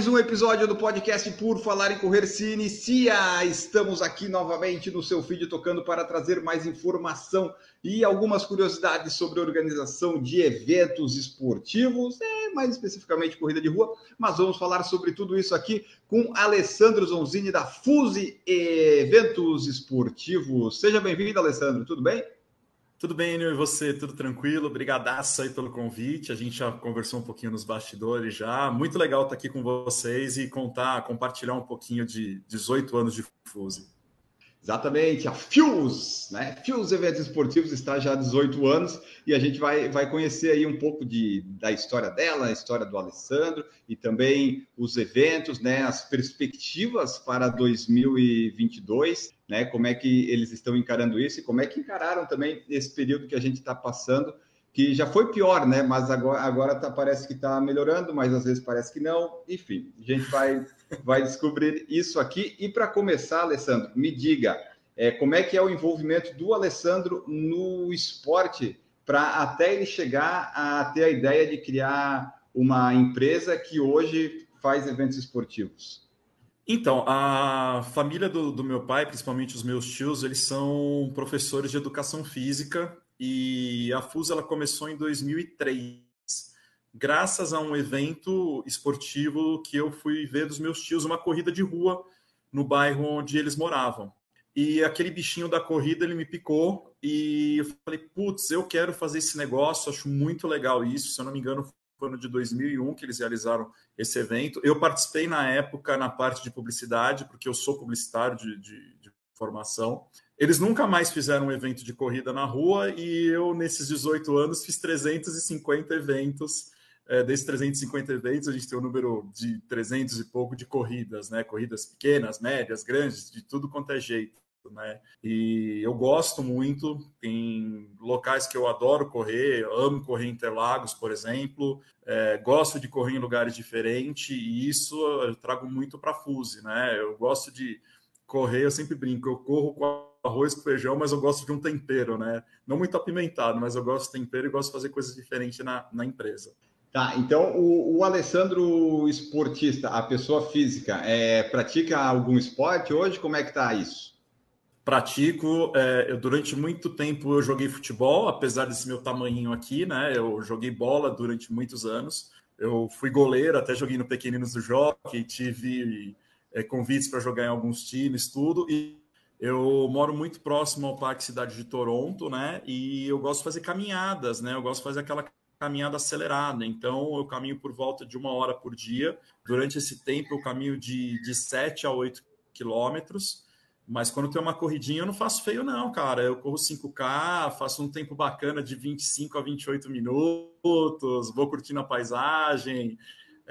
Mais um episódio do podcast Por Falar em Correr se inicia. Estamos aqui novamente no seu feed tocando para trazer mais informação e algumas curiosidades sobre organização de eventos esportivos, é, mais especificamente corrida de rua, mas vamos falar sobre tudo isso aqui com Alessandro Zonzini da Fuse Eventos Esportivos. Seja bem-vindo, Alessandro, tudo bem? Tudo bem, Enio, e você? Tudo tranquilo? Obrigadaço aí pelo convite. A gente já conversou um pouquinho nos bastidores já. Muito legal estar aqui com vocês e contar, compartilhar um pouquinho de 18 anos de Fuse. Exatamente, a Fuse, né? Fuse Eventos Esportivos está já há 18 anos e a gente vai, vai conhecer aí um pouco de, da história dela, a história do Alessandro e também os eventos, né? As perspectivas para 2022, né? Como é que eles estão encarando isso e como é que encararam também esse período que a gente está passando, que já foi pior, né? Mas agora, agora tá, parece que está melhorando, mas às vezes parece que não. Enfim, a gente vai vai descobrir isso aqui. E para começar, Alessandro, me diga é, como é que é o envolvimento do Alessandro no esporte para até ele chegar a ter a ideia de criar uma empresa que hoje faz eventos esportivos. Então, a família do, do, meu pai, principalmente os meus tios, eles são professores de educação física e a FUS ela começou em 2003 graças a um evento esportivo que eu fui ver dos meus tios, uma corrida de rua no bairro onde eles moravam. E aquele bichinho da corrida ele me picou e eu falei, putz, eu quero fazer esse negócio, acho muito legal isso. Se eu não me engano, foi no de 2001 que eles realizaram esse evento. Eu participei na época na parte de publicidade, porque eu sou publicitário de, de, de formação. Eles nunca mais fizeram um evento de corrida na rua e eu, nesses 18 anos, fiz 350 eventos é, desses 350 eventos, a gente tem um número de 300 e pouco de corridas, né? Corridas pequenas, médias, grandes, de tudo quanto é jeito. Né? E eu gosto muito, em locais que eu adoro correr, amo correr em Interlagos, por exemplo, é, gosto de correr em lugares diferentes, e isso eu trago muito para a Fuse, né? Eu gosto de correr, eu sempre brinco, eu corro arroz com feijão, mas eu gosto de um tempero, né? Não muito apimentado, mas eu gosto de tempero e gosto de fazer coisas diferentes na, na empresa. Tá, então o, o, Alessandro esportista, a pessoa física, é, pratica algum esporte hoje? Como é que tá isso? Pratico. É, eu, durante muito tempo eu joguei futebol, apesar desse meu tamanho aqui, né? Eu joguei bola durante muitos anos. Eu fui goleiro, até joguei no Pequeninos do Jockey, tive é, convites para jogar em alguns times, tudo. E eu moro muito próximo ao Parque Cidade de Toronto, né? E eu gosto de fazer caminhadas, né? Eu gosto de fazer aquela caminhada acelerada. Então, eu caminho por volta de uma hora por dia. Durante esse tempo, eu caminho de, de 7 a 8 quilômetros. Mas quando tem uma corridinha, eu não faço feio, não, cara. Eu corro 5K, faço um tempo bacana de 25 a 28 minutos, vou curtindo a paisagem.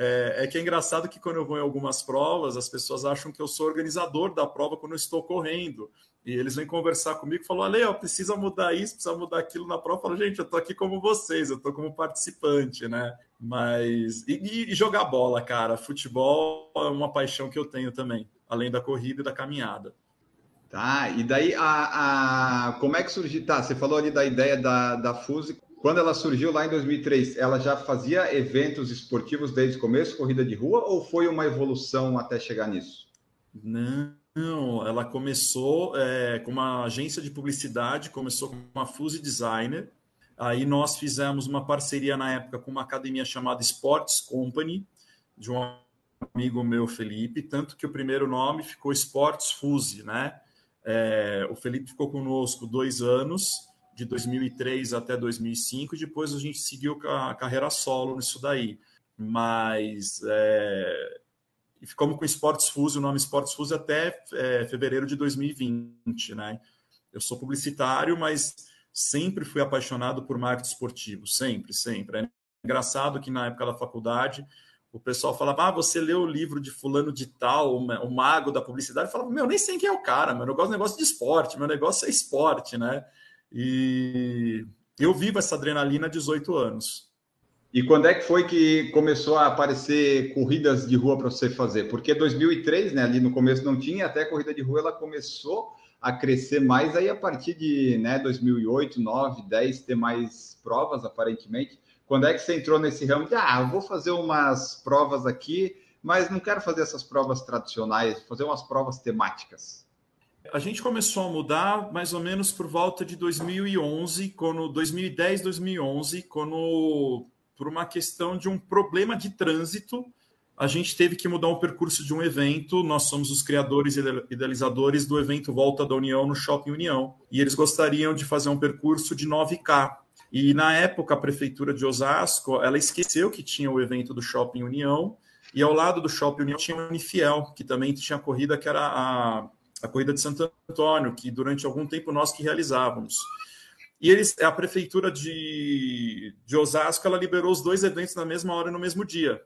É, é, que é engraçado que quando eu vou em algumas provas, as pessoas acham que eu sou organizador da prova quando eu estou correndo. E eles vêm conversar comigo e falam: Ale, ó, precisa mudar isso, precisa mudar aquilo na prova. Eu falo, gente, eu tô aqui como vocês, eu tô como participante, né? Mas. E, e, jogar bola, cara. Futebol é uma paixão que eu tenho também, além da corrida e da caminhada. Tá, e daí a, a... como é que surgiu? Tá, você falou ali da ideia da, da Fuse quando ela surgiu lá em 2003, ela já fazia eventos esportivos desde o começo, corrida de rua, ou foi uma evolução até chegar nisso? Não, ela começou é, com uma agência de publicidade, começou com uma Fuse Designer. Aí nós fizemos uma parceria na época com uma academia chamada Sports Company, de um amigo meu, Felipe, tanto que o primeiro nome ficou Sports Fuse, né? É, o Felipe ficou conosco dois anos de 2003 até 2005, e depois a gente seguiu a carreira solo nisso daí. Mas é, ficamos com Sports Fuse, o nome Sports Fuse até é, fevereiro de 2020, né? Eu sou publicitário, mas sempre fui apaixonado por marketing esportivo, sempre, sempre. É engraçado que na época da faculdade o pessoal falava: Ah, você leu o livro de fulano de tal, o mago da publicidade? Eu falava, meu, nem sei quem é o cara, meu negócio é negócio de esporte, meu negócio é esporte, né? E Eu vivo essa adrenalina há 18 anos. E quando é que foi que começou a aparecer corridas de rua para você fazer? Porque 2003, né, ali no começo não tinha, até a corrida de rua ela começou a crescer mais aí a partir de né, 2008, 9, 10, ter mais provas aparentemente. Quando é que você entrou nesse ramo de, ah, vou fazer umas provas aqui, mas não quero fazer essas provas tradicionais, fazer umas provas temáticas? A gente começou a mudar mais ou menos por volta de 2011, quando 2010, 2011, quando por uma questão de um problema de trânsito, a gente teve que mudar o percurso de um evento. Nós somos os criadores e idealizadores do evento Volta da União no Shopping União. E eles gostariam de fazer um percurso de 9K. E na época, a prefeitura de Osasco, ela esqueceu que tinha o evento do Shopping União. E ao lado do Shopping União tinha o Unifiel, que também tinha corrida que era a, a corrida de Santo Antônio, que durante algum tempo nós que realizávamos. E eles, a prefeitura de, de Osasco ela liberou os dois eventos na mesma hora e no mesmo dia,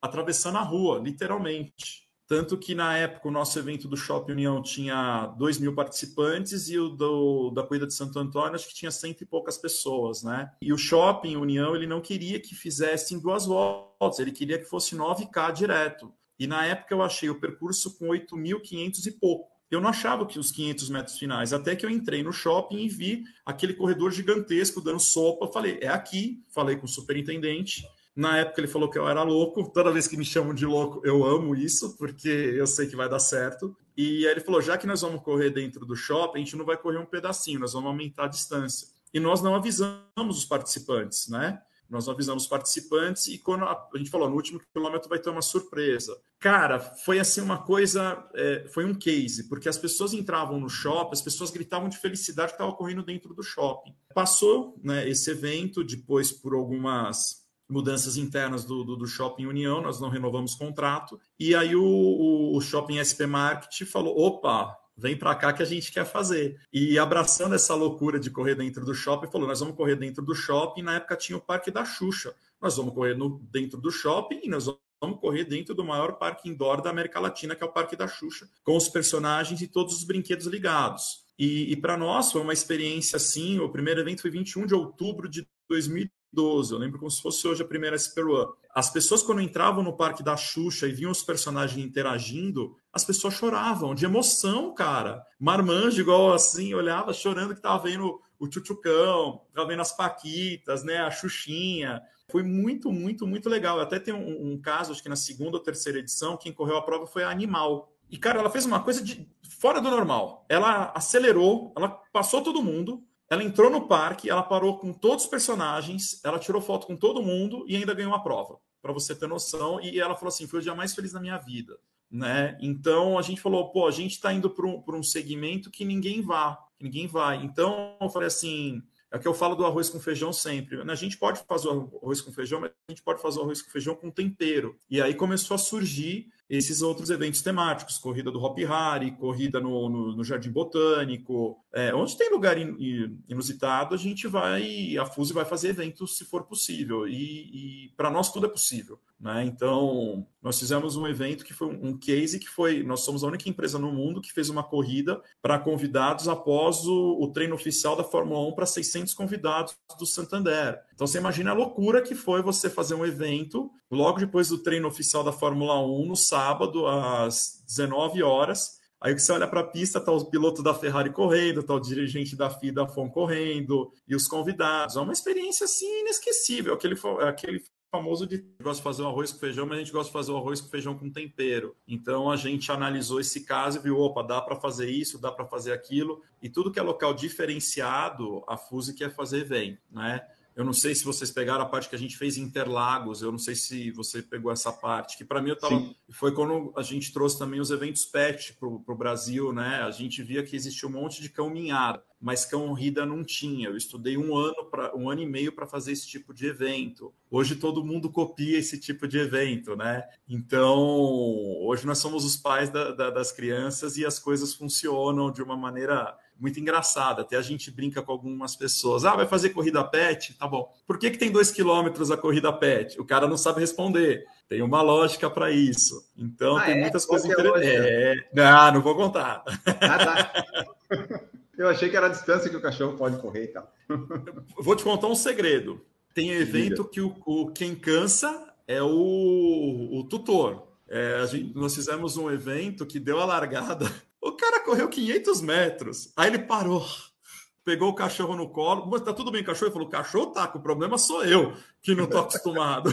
atravessando a rua, literalmente. Tanto que na época o nosso evento do Shopping União tinha 2 mil participantes e o do, da Corrida de Santo Antônio acho que tinha cento e poucas pessoas, né? E o Shopping União ele não queria que fizessem duas voltas, ele queria que fosse 9K direto. E na época eu achei o percurso com 8.500 e pouco eu não achava que os 500 metros finais, até que eu entrei no shopping e vi aquele corredor gigantesco dando sopa. Falei, é aqui. Falei com o superintendente. Na época ele falou que eu era louco. Toda vez que me chamam de louco, eu amo isso, porque eu sei que vai dar certo. E aí ele falou: já que nós vamos correr dentro do shopping, a gente não vai correr um pedacinho, nós vamos aumentar a distância. E nós não avisamos os participantes, né? Nós avisamos os participantes e quando a, a, gente falou no último quilômetro vai ter uma surpresa. Cara, foi assim uma coisa, é, foi um case, porque as pessoas entravam no shopping, as pessoas gritavam de felicidade que estava correndo dentro do shopping. Passou né, esse evento, depois por algumas mudanças internas do, do, do, Shopping União, nós não renovamos contrato, e aí o, o, o Shopping SP Market falou, opa, vem para cá que a gente quer fazer. E abraçando essa loucura de correr dentro do shopping, falou: nós vamos correr dentro do shopping. Na época tinha o Parque da Xuxa. Nós vamos correr no, dentro do shopping e nós vamos correr dentro do maior parque indoor da América Latina, que é o Parque da Xuxa, com os personagens e todos os brinquedos ligados. E, e para nós foi uma experiência assim. O primeiro evento foi 21 de outubro de 2012. Eu lembro como se fosse hoje a primeira Super One. As pessoas, quando entravam no Parque da Xuxa e viam os personagens interagindo, as pessoas choravam de emoção, cara. Marmanjo, igual assim, olhava chorando que tava vendo o Tchutchucão, tava vendo as Paquitas, né, a Xuxinha. Foi muito, muito, muito legal. Até tem um, um caso, acho que na segunda ou terceira edição, quem correu a prova foi a Animal. E, cara, ela fez uma coisa de fora do normal. Ela acelerou, ela passou todo mundo, ela entrou no parque, ela parou com todos os personagens, ela tirou foto com todo mundo e ainda ganhou a prova, para você ter noção. E ela falou assim: foi o dia mais feliz da minha vida né? Então a gente falou, pô, a gente está indo para um, um segmento que ninguém vá, que ninguém vai. Então eu falei assim, é o que eu falo do arroz com feijão sempre. Né? A gente pode fazer o arroz com feijão, mas a gente pode fazer o arroz com feijão com tempero. E aí começou a surgir esses outros eventos temáticos, corrida do Hop Harry, corrida no, no, no Jardim Botânico, é, onde tem lugar in, inusitado, a gente vai, a Fuse vai fazer eventos se for possível, e, e para nós tudo é possível. Né? Então, nós fizemos um evento que foi um case que foi, nós somos a única empresa no mundo que fez uma corrida para convidados após o, o treino oficial da Fórmula 1 para 600 convidados do Santander. Então, você imagina a loucura que foi você fazer um evento logo depois do treino oficial da Fórmula 1 no sábado às 19 horas. Aí você olha para a pista, tá o piloto da Ferrari correndo, tá o dirigente da FIA da FOM correndo, e os convidados. É uma experiência assim inesquecível. Aquele, aquele famoso de gosta de fazer o arroz com feijão, mas a gente gosta de fazer o arroz com feijão com tempero. Então a gente analisou esse caso e viu, opa, dá para fazer isso, dá para fazer aquilo, e tudo que é local diferenciado, a Fuse quer fazer vem, né? Eu não sei se vocês pegaram a parte que a gente fez em Interlagos, eu não sei se você pegou essa parte, que para mim eu tava, foi quando a gente trouxe também os eventos PET para o Brasil, né? A gente via que existia um monte de cão minhado, mas cão rida não tinha. Eu estudei um ano para um ano e meio para fazer esse tipo de evento. Hoje todo mundo copia esse tipo de evento, né? Então hoje nós somos os pais da, da, das crianças e as coisas funcionam de uma maneira muito engraçada. Até a gente brinca com algumas pessoas. Ah, vai fazer corrida pet? Tá bom. Por que, que tem dois quilômetros a corrida pet? O cara não sabe responder. Tem uma lógica para isso. Então, ah, tem é? muitas coisas é interessantes. É... Não, não vou contar. Ah, tá. Eu achei que era a distância que o cachorro pode correr e tal. Vou te contar um segredo. Tem evento que o, o quem cansa é o, o tutor. É, gente, nós fizemos um evento que deu a largada. O cara correu 500 metros. Aí ele parou pegou o cachorro no colo. Mas tá tudo bem, cachorro? Ele falou: cachorro tá, o problema sou eu, que não tô acostumado.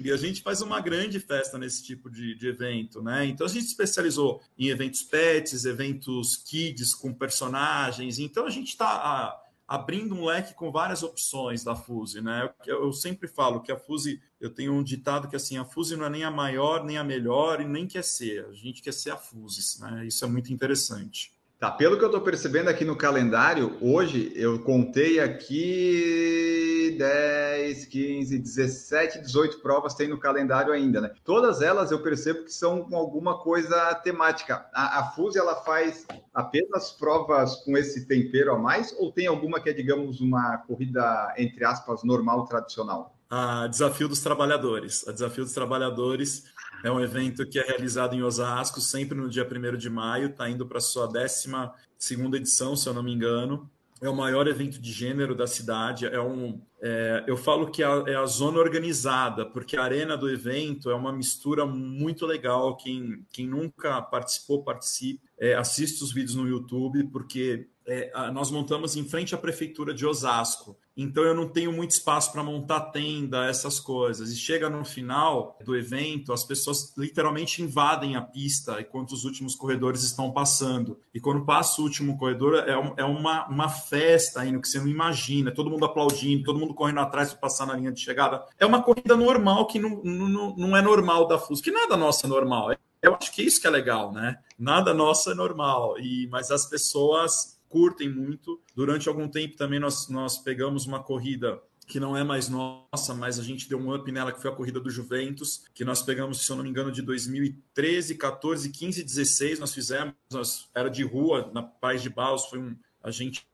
e a gente faz uma grande festa nesse tipo de, de, evento, né? Então a gente especializou em eventos pets, eventos kids com personagens. Então a gente está abrindo um leque com várias opções da Fuse, né? Eu, eu, sempre falo que a Fuse, eu tenho um ditado que assim, a Fuse não é nem a maior, nem a melhor e nem quer ser. A gente quer ser a Fuse, né? Isso é muito interessante. Tá, pelo que eu estou percebendo aqui no calendário, hoje eu contei aqui 10, 15, 17, 18 provas tem no calendário ainda, né? Todas elas eu percebo que são com alguma coisa temática. A, a Fuse, ela faz apenas provas com esse tempero a mais ou tem alguma que é, digamos, uma corrida, entre aspas, normal, tradicional? A Desafio dos Trabalhadores. A Desafio dos Trabalhadores é um evento que é realizado em Osasco, sempre no dia 1 de maio, está indo para a sua 12 edição, se eu não me engano. É o maior evento de gênero da cidade. É um, é, eu falo que é a, é a, zona organizada, porque a arena do evento é uma mistura muito legal. Quem, quem nunca participou, participe. É, assiste os vídeos no YouTube, porque é, nós montamos em frente à prefeitura de Osasco então eu não tenho muito espaço para montar tenda, essas coisas. E chega no final do evento, as pessoas literalmente invadem a pista enquanto os últimos corredores estão passando. E quando passa o último corredor, é, é uma, uma festa ainda que você não imagina, todo mundo aplaudindo, todo mundo correndo atrás para passar na linha de chegada. É uma corrida normal que não, não, não é normal da FUS, que nada nossa é normal. Eu acho que isso que é legal, né? Nada nosso é normal. E, mas as pessoas curtem muito. Durante algum tempo também nós, nós pegamos uma corrida que não é mais nossa, mas a gente deu um up nela, que foi a corrida do Juventus, que nós pegamos, se eu não me engano, de 2013, 14, 15, 16, nós fizemos, nós, era de rua, na Paz de Baus, foi um, a gente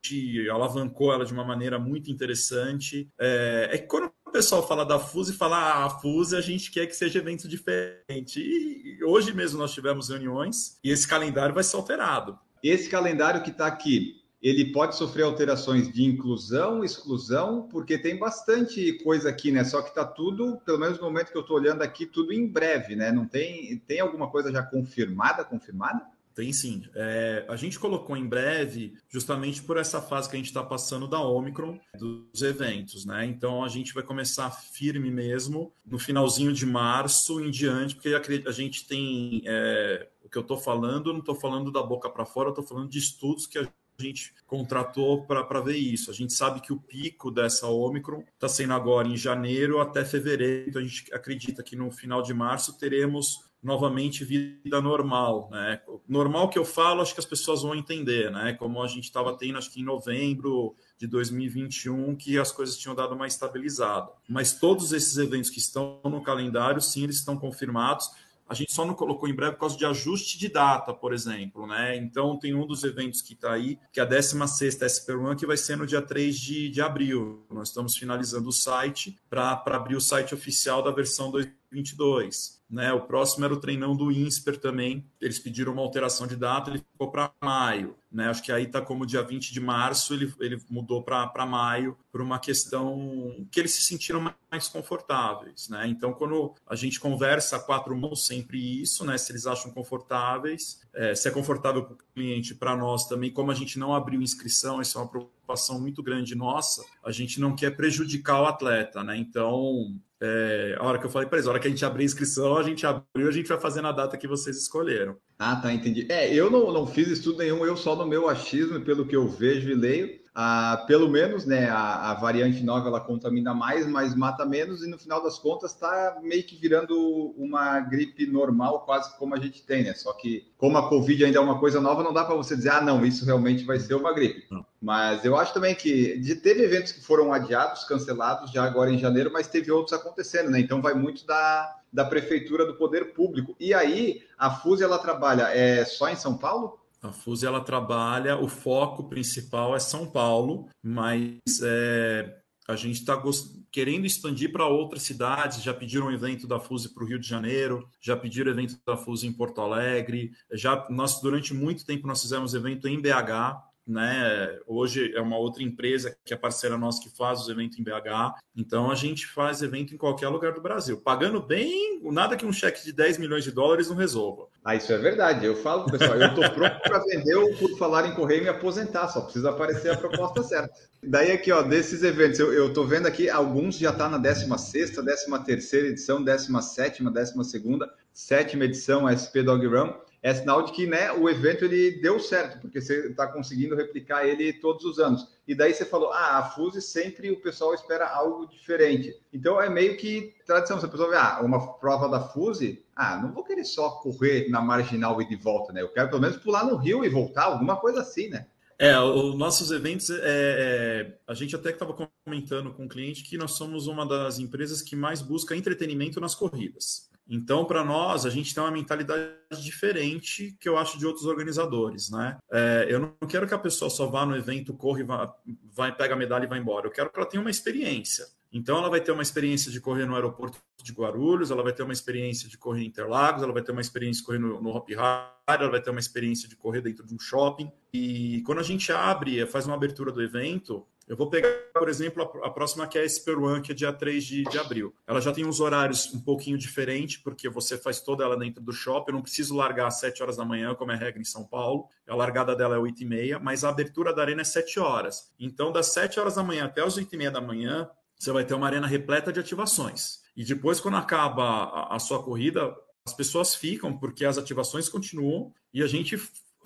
alavancou ela de uma maneira muito interessante. É, é que quando o pessoal fala da FUSE, fala ah, a FUSE, a gente quer que seja evento diferente. E hoje mesmo nós tivemos reuniões e esse calendário vai ser alterado. Esse calendário que está aqui, ele pode sofrer alterações de inclusão, exclusão, porque tem bastante coisa aqui, né? Só que está tudo, pelo menos no momento que eu estou olhando aqui, tudo em breve, né? Não tem, tem alguma coisa já confirmada, confirmada? Tem sim. É, a gente colocou em breve justamente por essa fase que a gente está passando da Omicron dos eventos, né? Então a gente vai começar firme mesmo no finalzinho de março em diante, porque a gente tem é, que eu estou falando, não estou falando da boca para fora, estou falando de estudos que a gente contratou para ver isso. A gente sabe que o pico dessa Omicron está sendo agora em janeiro até fevereiro, então a gente acredita que no final de março teremos novamente vida normal, né? Normal que eu falo, acho que as pessoas vão entender, né? Como a gente estava tendo, acho que em novembro de 2021, que as coisas tinham dado uma estabilizada. Mas todos esses eventos que estão no calendário, sim, eles estão confirmados a gente só não colocou em breve por causa de ajuste de data, por exemplo, né? Então tem um dos eventos que está aí, que é a 16ª SP Run, que vai ser no dia 3 de, de abril. Nós estamos finalizando o site para abrir o site oficial da versão 2022. Né? O próximo era o treinão do INSPER também. Eles pediram uma alteração de data, ele ficou para maio. Né? Acho que aí está como dia 20 de março, ele, ele mudou para maio, por uma questão que eles se sentiram mais confortáveis. Né? Então, quando a gente conversa a quatro mãos, sempre isso, né? se eles acham confortáveis, é, se é confortável para o cliente, para nós também, como a gente não abriu inscrição, isso é uma preocupação muito grande nossa, a gente não quer prejudicar o atleta. Né? Então, é, a hora que eu falei para eles, a hora que a gente abrir a inscrição, a gente abriu, a gente vai fazer na data que vocês escolheram. Ah, tá, entendi. É, eu não, não fiz estudo nenhum, eu só no meu achismo, pelo que eu vejo e leio, ah, pelo menos, né, a, a, variante nova ela contamina mais, mas mata menos, e no final das contas está meio que virando uma gripe normal, quase como a gente tem, né? Só que, como a Covid ainda é uma coisa nova, não dá para você dizer, ah, não, isso realmente vai ser uma gripe. Não. Mas eu acho também que de, teve eventos que foram adiados, cancelados já agora em janeiro, mas teve outros acontecendo, né? Então vai muito da, da prefeitura, do poder público. E aí, a FUSE ela trabalha é, só em São Paulo? A FUSE ela trabalha, o foco principal é São Paulo, mas é, a gente está querendo expandir para outras cidades. Já pediram um evento da FUSE para o Rio de Janeiro, já pediram evento da FUSE em Porto Alegre. Já nós durante muito tempo nós fizemos evento em BH, né? Hoje é uma outra empresa que é parceira nossa que faz os eventos em BH. Então a gente faz evento em qualquer lugar do Brasil, pagando bem, nada que um cheque de 10 milhões de dólares não resolva. Ah, isso é verdade. Eu falo, pessoal, eu estou pronto para vender o por falar em correio e me aposentar, só precisa aparecer a proposta certa. Daí aqui, ó, desses eventos, eu estou vendo aqui, alguns já tá na 16 13 terceira edição, 17 décima segunda, sétima edição SP Dog Run é sinal de que né, o evento ele deu certo, porque você está conseguindo replicar ele todos os anos. E daí você falou, ah, a Fuse sempre o pessoal espera algo diferente. Então é meio que tradição. A pessoa vê, ah, uma prova da Fuse, ah, não vou querer só correr na marginal e de volta, né? Eu quero pelo menos pular no rio e voltar, alguma coisa assim, né? É, os nossos eventos, é, é, a gente até estava comentando com o cliente que nós somos uma das empresas que mais busca entretenimento nas corridas. Então, para nós, a gente tem uma mentalidade diferente que eu acho de outros organizadores, né? É, eu não quero que a pessoa só vá no evento, corre, vá, vai, pega a medalha e vai embora. Eu quero que ela tenha uma experiência. Então, ela vai ter uma experiência de correr no aeroporto de Guarulhos, ela vai ter uma experiência de correr em Interlagos, ela vai ter uma experiência de correr no, no Hop Hard, ela vai ter uma experiência de correr dentro de um shopping. E quando a gente abre, faz uma abertura do evento, eu vou pegar, por exemplo, a, próxima que é a SP One, que é dia 3 de, de abril. Ela já tem uns horários um pouquinho diferentes, porque você faz toda ela dentro do shopping. Eu não preciso largar às 7 horas da manhã, como é regra em São Paulo. A largada dela é 8 e meia, mas a abertura da arena é 7 horas. Então, das 7 horas da manhã até as 8 e meia da manhã, você vai ter uma arena repleta de ativações. E depois, quando acaba a, a sua corrida, as pessoas ficam, porque as ativações continuam e a gente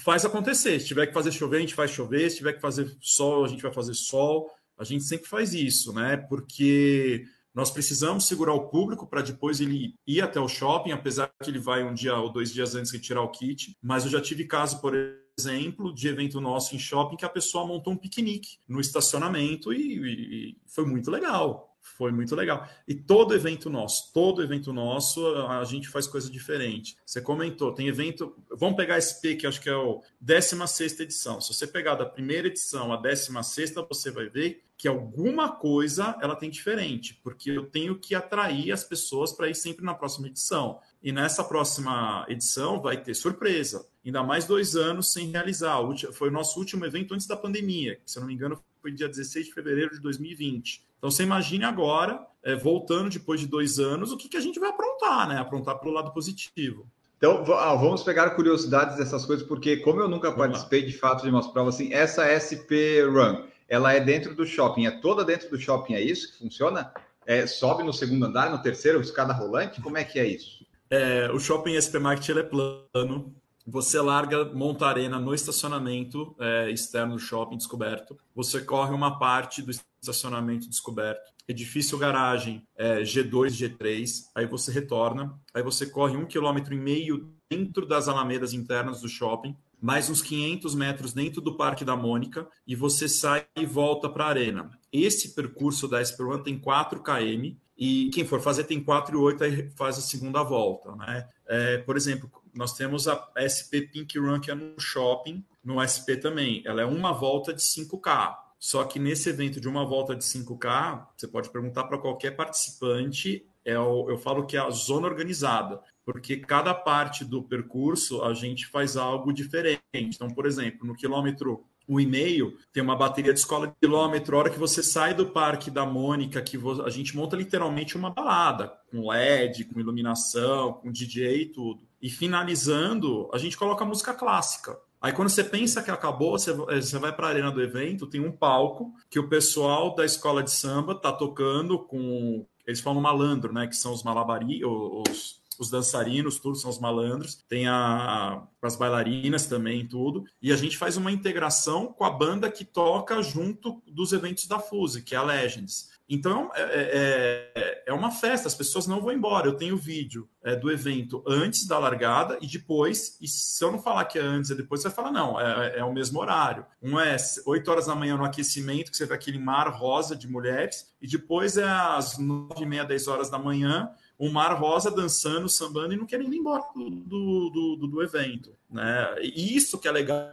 faz acontecer. Se tiver que fazer chover, a gente faz chover. Se tiver que fazer sol, a gente vai fazer sol. A gente sempre faz isso, né? Porque nós precisamos segurar o público para depois ele ir até o shopping, apesar que ele vai um dia ou dois dias antes de tirar o kit. Mas eu já tive caso, por exemplo, de evento nosso em shopping que a pessoa montou um piquenique no estacionamento e, e foi muito legal. Foi muito legal. E todo evento nosso, todo evento nosso, a gente faz coisa diferente. Você comentou, tem evento. Vamos pegar esse P, que acho que é o 16 edição. Se você pegar da primeira edição à 16, você vai ver que alguma coisa ela tem diferente, porque eu tenho que atrair as pessoas para ir sempre na próxima edição. E nessa próxima edição vai ter surpresa. Ainda mais dois anos sem realizar. Foi o nosso último evento antes da pandemia, que, se eu não me engano, foi dia 16 de fevereiro de 2020. Então você imagine agora, é, voltando depois de dois anos, o que, que a gente vai aprontar, né? Aprontar para o lado positivo. Então, ah, vamos pegar curiosidades dessas coisas, porque como eu nunca participei de fato de umas provas assim, essa SP Run, ela é dentro do shopping, é toda dentro do shopping, é isso que funciona? É, sobe no segundo andar, no terceiro, escada rolante? Como é que é isso? É, o shopping SP Market é plano, você larga, monta arena no estacionamento é, externo do shopping descoberto. Você corre uma parte do estacionamento descoberto. Edifício garagem é, G2, G3. Aí você retorna. Aí você corre um quilômetro e meio dentro das alamedas internas do shopping. Mais uns 500 metros dentro do Parque da Mônica. E você sai e volta para a arena. Esse percurso da SP1 tem 4 km. E quem for fazer tem 4 e 8, aí faz a segunda volta. Né? É, por exemplo, nós temos a SP Pink Run, que é no shopping, no SP também. Ela é uma volta de 5K. Só que nesse evento de uma volta de 5K, você pode perguntar para qualquer participante, é o, eu falo que é a zona organizada, porque cada parte do percurso a gente faz algo diferente. Então, por exemplo, no quilômetro um e meio, tem uma bateria de escola de quilômetro. A hora que você sai do Parque da Mônica, que a gente monta literalmente uma balada, com LED, com iluminação, com DJ e tudo. E finalizando, a gente coloca música clássica. Aí quando você pensa que acabou, você, você vai para a arena do evento, tem um palco que o pessoal da escola de samba tá tocando com. Eles falam malandro, né? Que são os malabari, os, os dançarinos, tudo são os malandros. Tem a, as bailarinas também, tudo. E a gente faz uma integração com a banda que toca junto dos eventos da Fuse, que é a Legends. Então é, é, é, é, uma festa, as pessoas não vão embora. Eu tenho vídeo é, do evento antes da largada e depois. E se eu não falar que é antes e depois, você vai falar, não, é, é, o mesmo horário. Um é 8 horas da manhã no aquecimento, que você vê aquele mar rosa de mulheres, e depois é às 9 e meia, 10 horas da manhã, um mar rosa dançando, sambando e não querendo ir embora do, do, do, do evento. Né? E isso que é legal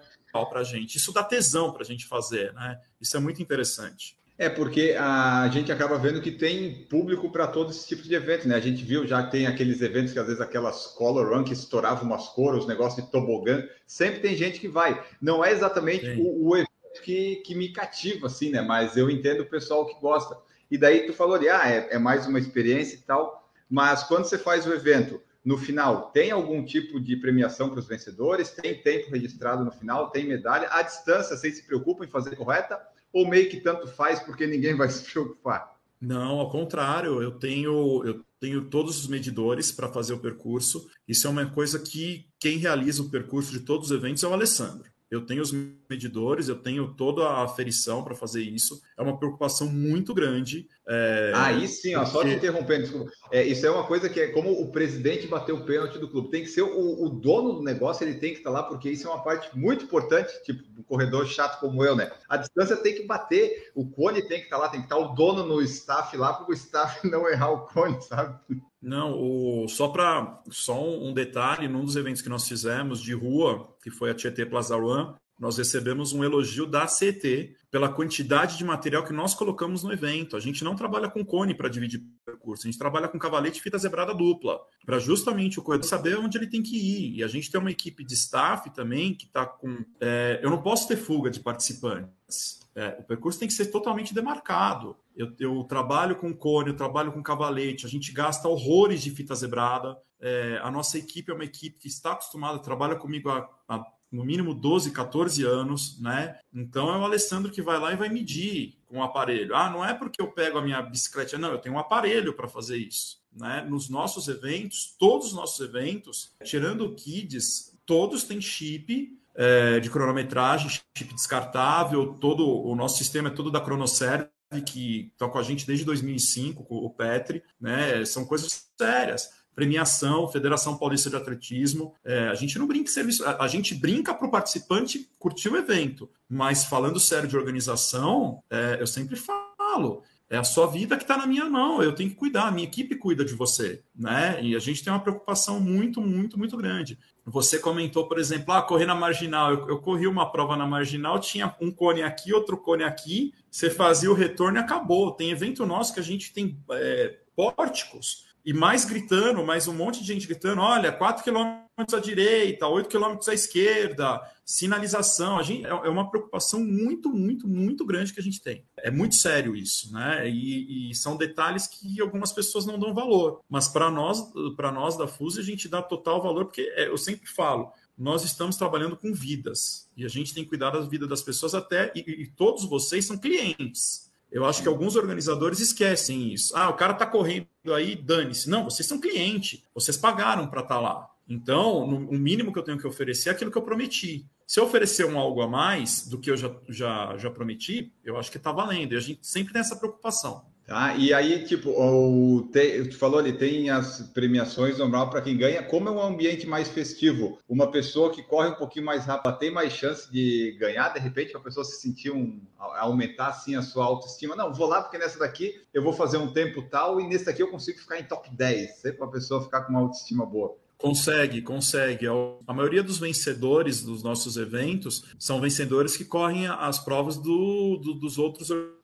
para gente, isso dá tesão para a gente fazer, né? Isso é muito interessante. É porque a gente acaba vendo que tem público para todos esses tipos de eventos, né? A gente viu já tem aqueles eventos que às vezes aquelas color run que estouravam umas cores, negócio de tobogã, sempre tem gente que vai. Não é exatamente o, o, evento que, que me cativa, assim, né? Mas eu entendo o pessoal que gosta. E daí tu falou ali, ah, é, é mais uma experiência e tal. Mas quando você faz o evento, no final, tem algum tipo de premiação para os vencedores? Tem tempo registrado no final? Tem medalha? A distância, vocês se preocupam em fazer correta? Ou meio que tanto faz porque ninguém vai se preocupar? Não, ao contrário, eu tenho, eu tenho todos os medidores para fazer o percurso. Isso é uma coisa que quem realiza o percurso de todos os eventos é o Alessandro. Eu tenho os medidores, eu tenho toda a aferição para fazer isso. É uma preocupação muito grande. É, Aí sim, ó, porque... só te interrompendo, desculpa. É, isso é uma coisa que é como o presidente bateu o pênalti do clube. Tem que ser o, o, dono do negócio, ele tem que estar lá, porque isso é uma parte muito importante, tipo, um corredor chato como eu, né? A distância tem que bater, o cone tem que estar lá, tem que estar o dono no staff lá, para o staff não errar o cone, sabe? Não, o, só para só um detalhe, num dos eventos que nós fizemos de rua, que foi a Tietê Plaza One, nós recebemos um elogio da CT pela quantidade de material que nós colocamos no evento. A gente não trabalha com cone para dividir percurso, a gente trabalha com cavalete e fita zebrada dupla, para justamente o corredor saber onde ele tem que ir. E a gente tem uma equipe de staff também que está com. É, eu não posso ter fuga de participantes. É, o percurso tem que ser totalmente demarcado. Eu, eu, trabalho com cone, eu trabalho com cavalete, a gente gasta horrores de fita zebrada. É, a nossa equipe é uma equipe que está acostumada, trabalha comigo há, há no mínimo 12, 14 anos, né? Então é o Alessandro que vai lá e vai medir com o aparelho. Ah, não é porque eu pego a minha bicicleta, não, eu tenho um aparelho para fazer isso. Né? Nos nossos eventos, todos os nossos eventos, tirando o Kids, todos têm chip é, de cronometragem, chip descartável, todo o nosso sistema é todo da Cronoserve, que está com a gente desde 2005, com o Petri, né? São coisas sérias premiação, Federação Paulista de Atletismo. É, a gente não brinca serviço, a, a gente brinca para o participante curtir o evento, mas falando sério de organização, é, eu sempre falo. É a sua vida que está na minha mão, eu tenho que cuidar, a minha equipe cuida de você, né? E a gente tem uma preocupação muito, muito, muito grande. Você comentou, por exemplo, ah, correr na marginal. Eu, eu corri uma prova na marginal, tinha um cone aqui, outro cone aqui, você fazia o retorno e acabou. Tem evento nosso que a gente tem é, pórticos e mais gritando, mais um monte de gente gritando: olha, 4 quilômetros à direita, 8 quilômetros à esquerda, sinalização. A gente, é, é uma preocupação muito, muito, muito grande que a gente tem. É muito sério isso, né? E, e são detalhes que algumas pessoas não dão valor. Mas para nós, para nós da FUSE, a gente dá total valor, porque é, eu sempre falo. Nós estamos trabalhando com vidas e a gente tem que cuidar da vida das pessoas até e, e todos vocês são clientes. Eu acho que alguns organizadores esquecem isso. Ah, o cara está correndo aí, dane-se. Não, vocês são cliente, vocês pagaram para estar tá lá. Então, no, o mínimo que eu tenho que oferecer é aquilo que eu prometi. Se eu oferecer um algo a mais do que eu já, já, já prometi, eu acho que está valendo. E a gente sempre tem essa preocupação. Tá? E aí, tipo, o, te, tu falou ali, tem as premiações normal para quem ganha. Como é um ambiente mais festivo, uma pessoa que corre um pouquinho mais rápido tem mais chance de ganhar, de repente, para a pessoa se sentir um. aumentar assim a sua autoestima. Não, vou lá porque nessa daqui eu vou fazer um tempo tal e nesse daqui eu consigo ficar em top 10, sempre para a pessoa ficar com uma autoestima boa. Consegue, consegue. A maioria dos vencedores dos nossos eventos são vencedores que correm as provas do, do, dos outros organizadores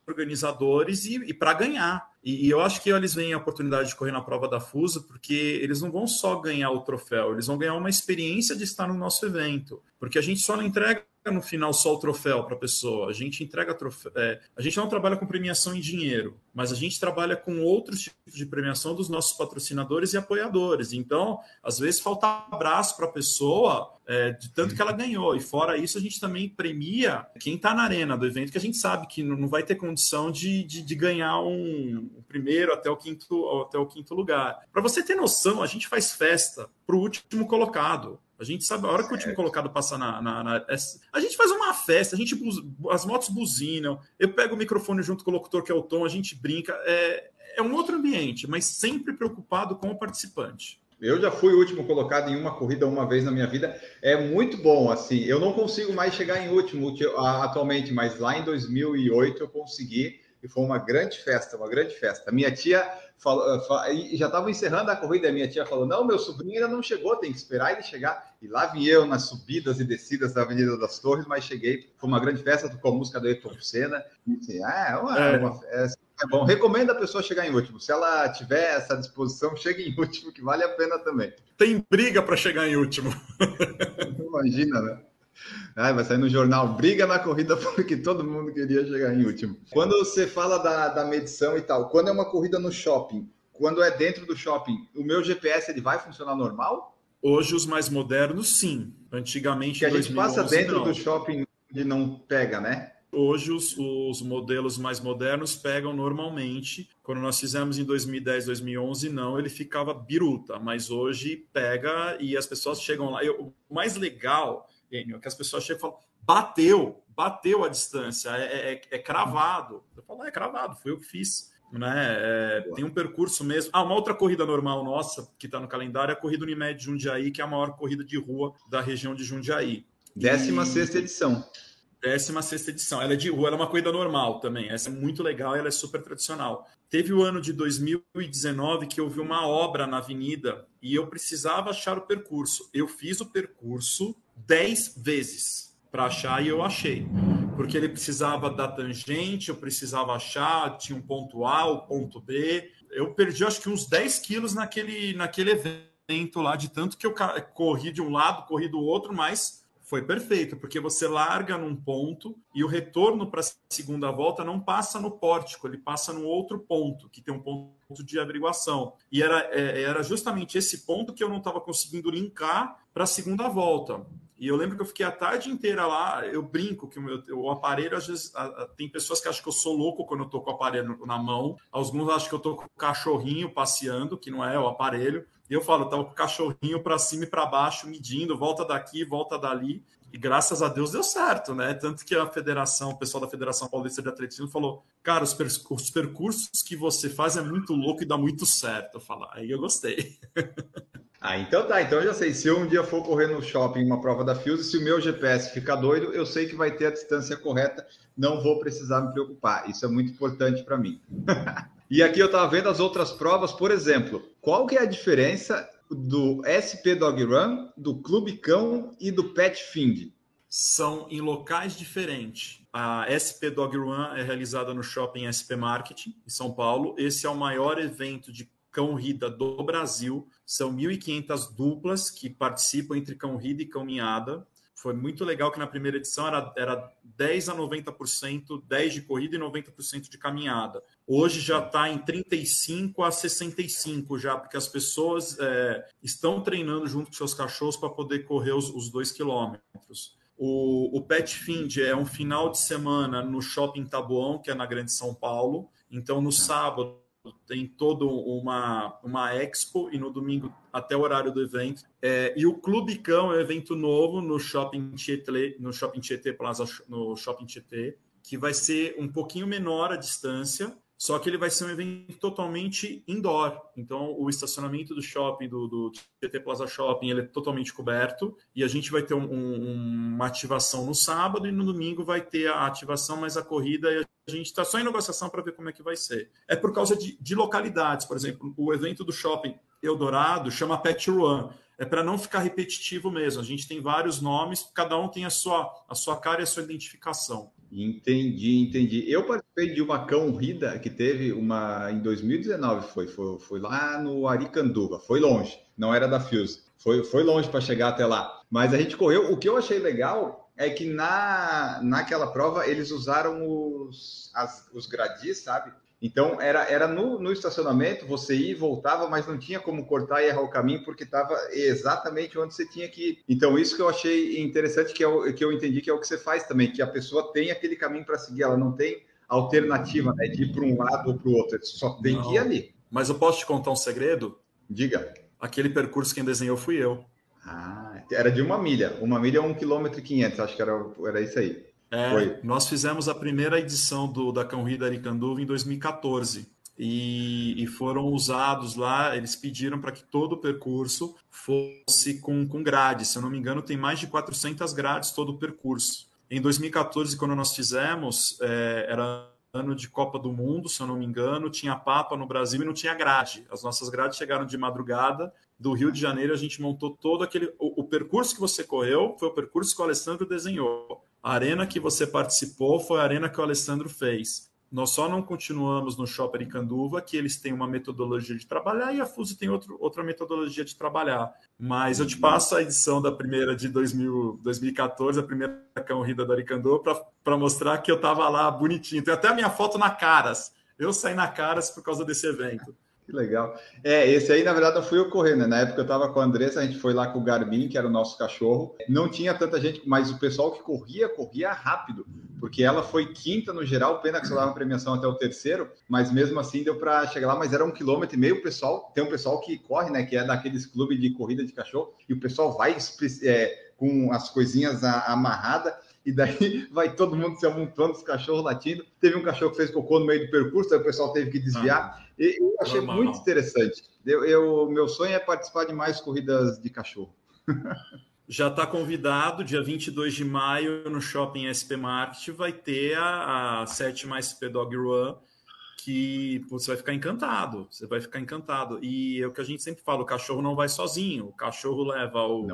e, e para ganhar. E, e, eu acho que eles veem a oportunidade de correr na prova da FUSA porque eles não vão só ganhar o troféu, eles vão ganhar uma experiência de estar no nosso evento. Porque a gente só não entrega no final só o troféu para a pessoa. A gente entrega troféu. É, a gente não trabalha com premiação em dinheiro, mas a gente trabalha com outros tipos de premiação dos nossos patrocinadores e apoiadores. Então, às vezes falta abraço para a pessoa é, de tanto que ela ganhou. E fora isso, a gente também premia quem está na arena do evento, que a gente sabe que não vai ter condição de, de, de ganhar um, o primeiro até o quinto, até o quinto lugar. Para você ter noção, a gente faz festa para o último colocado. A gente sabe, a hora que o último colocado passa na, na, na, A gente faz uma festa, a gente as motos buzinam, eu pego o microfone junto com o locutor, que é o Tom, a gente brinca. É, é um outro ambiente, mas sempre preocupado com o participante. Eu já fui o último colocado em uma corrida uma vez na minha vida. É muito bom, assim. Eu não consigo mais chegar em último atualmente, mas lá em 2008 eu consegui e foi uma grande festa, uma grande festa. Minha tia falou, já estava encerrando a corrida, a minha tia falou: Não, meu sobrinho ainda não chegou, tem que esperar ele chegar. E lá vim eu nas subidas e descidas da Avenida das Torres, mas cheguei. Foi uma grande festa, com a música do Ayrton Senna. E, assim, ah, é, uma, é. Uma, é, é bom. Recomendo a pessoa chegar em último. Se ela tiver essa disposição, chegue em último, que vale a pena também. Tem briga para chegar em último. Imagina, né? Ah, vai sair no jornal, briga na corrida porque todo mundo queria chegar em último. Quando você fala da, da medição e tal, quando é uma corrida no shopping, quando é dentro do shopping, o meu GPS ele vai funcionar normal? Hoje os mais modernos, sim. Antigamente, que a gente 2011, passa dentro não. do shopping e não pega, né? Hoje os, os, modelos mais modernos pegam normalmente. Quando nós fizemos em 2010, 2011, não, ele ficava biruta, mas hoje pega e as pessoas chegam lá. O mais legal, É que as pessoas chegam e falam: bateu, bateu a distância, é, é, é cravado. Eu falo: é cravado, foi eu que fiz. Né? É, tem um percurso mesmo. Ah, uma outra corrida normal nossa que está no calendário é a corrida Unimed Jundiaí, que é a maior corrida de rua da região de Jundiaí. 16 sexta edição. 16 edição. Ela é de rua, ela é uma corrida normal também. Essa é muito legal, ela é super tradicional. Teve o ano de 2019 que houve uma obra na avenida e eu precisava achar o percurso. Eu fiz o percurso 10 vezes para achar e eu achei. Porque ele precisava da tangente, eu precisava achar, tinha um ponto A, o um ponto B. Eu perdi acho que uns 10 quilos naquele, naquele evento lá, de tanto que eu corri de um lado, corri do outro, mas foi perfeito, porque você larga num ponto e o retorno para a segunda volta não passa no pórtico, ele passa no outro ponto, que tem um ponto de averiguação. E era, é, era justamente esse ponto que eu não estava conseguindo linkar para a segunda volta. E eu lembro que eu fiquei a tarde inteira lá, eu brinco que o, meu, o aparelho, às vezes, a, a, tem pessoas que acham que eu sou louco quando eu tô com o aparelho na mão, alguns acham que eu tô com o cachorrinho passeando, que não é o aparelho. E eu falo, tava com o cachorrinho para cima e para baixo, medindo, volta daqui, volta dali. E graças a Deus deu certo, né? Tanto que a federação, o pessoal da Federação Paulista de Atletismo falou: cara, os, per os percursos que você faz é muito louco e dá muito certo. Eu falo, aí eu gostei. Ah, então tá. Então eu já sei. Se eu um dia for correr no shopping uma prova da Fuse, se o meu GPS ficar doido, eu sei que vai ter a distância correta. Não vou precisar me preocupar. Isso é muito importante para mim. E aqui eu estava vendo as outras provas, por exemplo, qual que é a diferença do SP Dog Run, do Clube Cão e do Pet Find? São em locais diferentes. A SP Dog Run é realizada no Shopping SP Marketing, em São Paulo. Esse é o maior evento de cão rida do Brasil. São 1.500 duplas que participam entre cão rida e cão minhada foi muito legal que na primeira edição era, era 10 a 90%, 10 de corrida e 90% de caminhada. Hoje já está em 35 a 65 já, porque as pessoas é, estão treinando junto com seus cachorros para poder correr os, os dois quilômetros. O, o Pet Find é um final de semana no Shopping Taboão, que é na Grande São Paulo. Então, no tá. sábado, tem toda uma, uma expo e no domingo até o horário do evento. É, e o Clube Cão é um evento novo no Shopping Tietê, no Shopping Tietê Plaza, no Shopping Tietê, que vai ser um pouquinho menor a distância, só que ele vai ser um evento totalmente indoor. Então, o estacionamento do shopping, do, do Plaza Shopping, ele é totalmente coberto. E a gente vai ter um, um, uma ativação no sábado e no domingo vai ter a ativação, mas a corrida a gente está só em negociação para ver como é que vai ser. É por causa de, de localidades. Por exemplo, o evento do shopping Eldorado chama Pet Run. É para não ficar repetitivo mesmo. A gente tem vários nomes, cada um tem a sua, a sua cara e a sua identificação. Entendi, entendi. Eu participei de uma cão rida que teve uma em 2019, foi, foi, foi lá no Aricanduva, foi longe, não era da Fuse, foi, foi longe para chegar até lá. Mas a gente correu. O que eu achei legal é que na, naquela prova eles usaram os, as, os gradis, sabe? Então era, era no, no, estacionamento, você ia e voltava, mas não tinha como cortar e errar o caminho, porque estava exatamente onde você tinha que ir. Então, isso que eu achei interessante, que, é que eu entendi que é o que você faz também, que a pessoa tem aquele caminho para seguir, ela não tem alternativa né, de ir para um lado ou para o outro, só tem não. que ir ali. Mas eu posso te contar um segredo? Diga. Aquele percurso quem desenhou fui eu. Ah, era de uma milha. Uma milha é um quilômetro e quinhentos, acho que era, era isso aí. É, nós fizemos a primeira edição do, da Cão Rio da Aricanduva em 2014. E, e, foram usados lá, eles pediram para que todo o percurso fosse com, com grades. Se eu não me engano, tem mais de 400 grades todo o percurso. Em 2014, quando nós fizemos, é, era ano de Copa do Mundo, se eu não me engano, tinha Papa no Brasil e não tinha grade. As nossas grades chegaram de madrugada. Do Rio de Janeiro, a gente montou todo aquele. O, o percurso que você correu foi o percurso que o Alessandro desenhou. A arena que você participou foi a arena que o Alessandro fez. Nós só não continuamos no Shopping Canduva, que eles têm uma metodologia de trabalhar e a Fuso tem outro, outra metodologia de trabalhar. Mas eu te passo a edição da primeira de 2000, 2014, a primeira corrida da Aricanduva, para mostrar que eu estava lá bonitinho. Tem até a minha foto na Caras. Eu saí na Caras por causa desse evento. Que legal. É, esse aí, na verdade, eu fui eu correndo, né? Na época eu estava com a Andressa, a gente foi lá com o Garbin, que era o nosso cachorro. Não tinha tanta gente, mas o pessoal que corria, corria rápido, porque ela foi quinta no geral, pena que só dava premiação até o terceiro, mas mesmo assim deu para chegar lá, mas era um quilômetro e meio. O pessoal, tem um pessoal que corre, né? Que é daqueles clubes de corrida de cachorro, e o pessoal vai é, com as coisinhas amarradas e daí vai todo mundo se amontoando, os cachorros latindo. Teve um cachorro que fez cocô no meio do percurso, aí o pessoal teve que desviar. Ah, e eu achei normal. muito interessante. Eu, eu, meu sonho é participar de mais corridas de cachorro. Já está convidado, dia 22 de maio, no Shopping SP Market, vai ter a, a sétima SP Dog Run, que você vai ficar encantado, você vai ficar encantado. E é o que a gente sempre fala, o cachorro não vai sozinho, o cachorro leva o,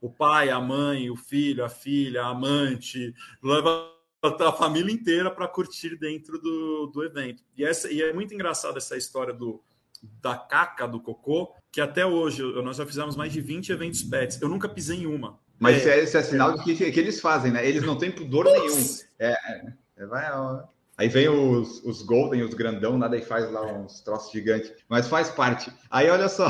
o pai, a mãe, o filho, a filha, a amante, leva a família inteira para curtir dentro do, do evento. E, essa, e é muito engraçado essa história do, da caca do cocô, que até hoje nós já fizemos mais de 20 eventos pets. Eu nunca pisei em uma. Mas é, esse é sinal é, que, que eles fazem, né? Eles não têm pudor nenhum. É, é, é vai, Aí vem os, os Golden, os grandão, nada e faz lá uns troços gigantes, mas faz parte. Aí olha só,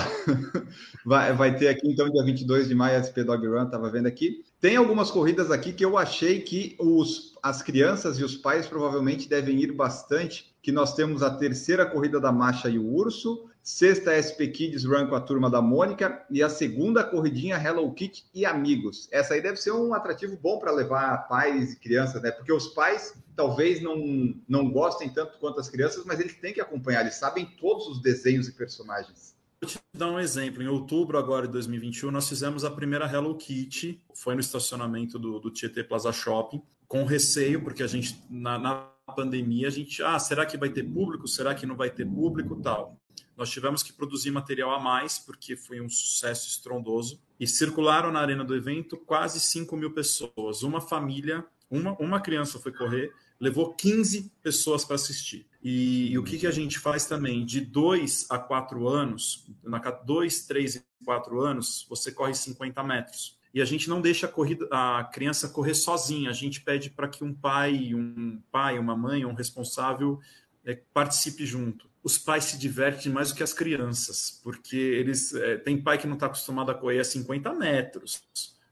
vai, vai ter aqui então dia 22 de maio a SP Dog Run, tava vendo aqui. Tem algumas corridas aqui que eu achei que os, as crianças e os pais provavelmente devem ir bastante, que nós temos a terceira corrida da Macha e o Urso, sexta SP Kids Run com a turma da Mônica e a segunda corridinha Hello Kitty e amigos. Essa aí deve ser um atrativo bom para levar pais e crianças, né? Porque os pais talvez não, não gostem tanto quanto as crianças, mas eles têm que acompanhar, eles sabem todos os desenhos e personagens. Vou te dar um exemplo. Em outubro agora de 2021, nós fizemos a primeira Hello Kitty, foi no estacionamento do, do Tietê Plaza Shopping, com receio, porque a gente, na, na pandemia, a gente, ah, será que vai ter público? Será que não vai ter público? Tal. Nós tivemos que produzir material a mais, porque foi um sucesso estrondoso. E circularam na arena do evento quase 5 mil pessoas. Uma família, uma, uma criança foi correr, levou 15 pessoas para assistir. E, e, o que, que a gente faz também? De 2 a 4 anos, na 2, 3 e 4 anos, você corre 50 metros. E a gente não deixa a, corrida, a criança correr sozinha. A gente pede para que um pai, um pai, uma mãe, um responsável é, participe junto os pais se divertem mais do que as crianças, porque eles é, tem pai que não está acostumado a correr a 50 metros,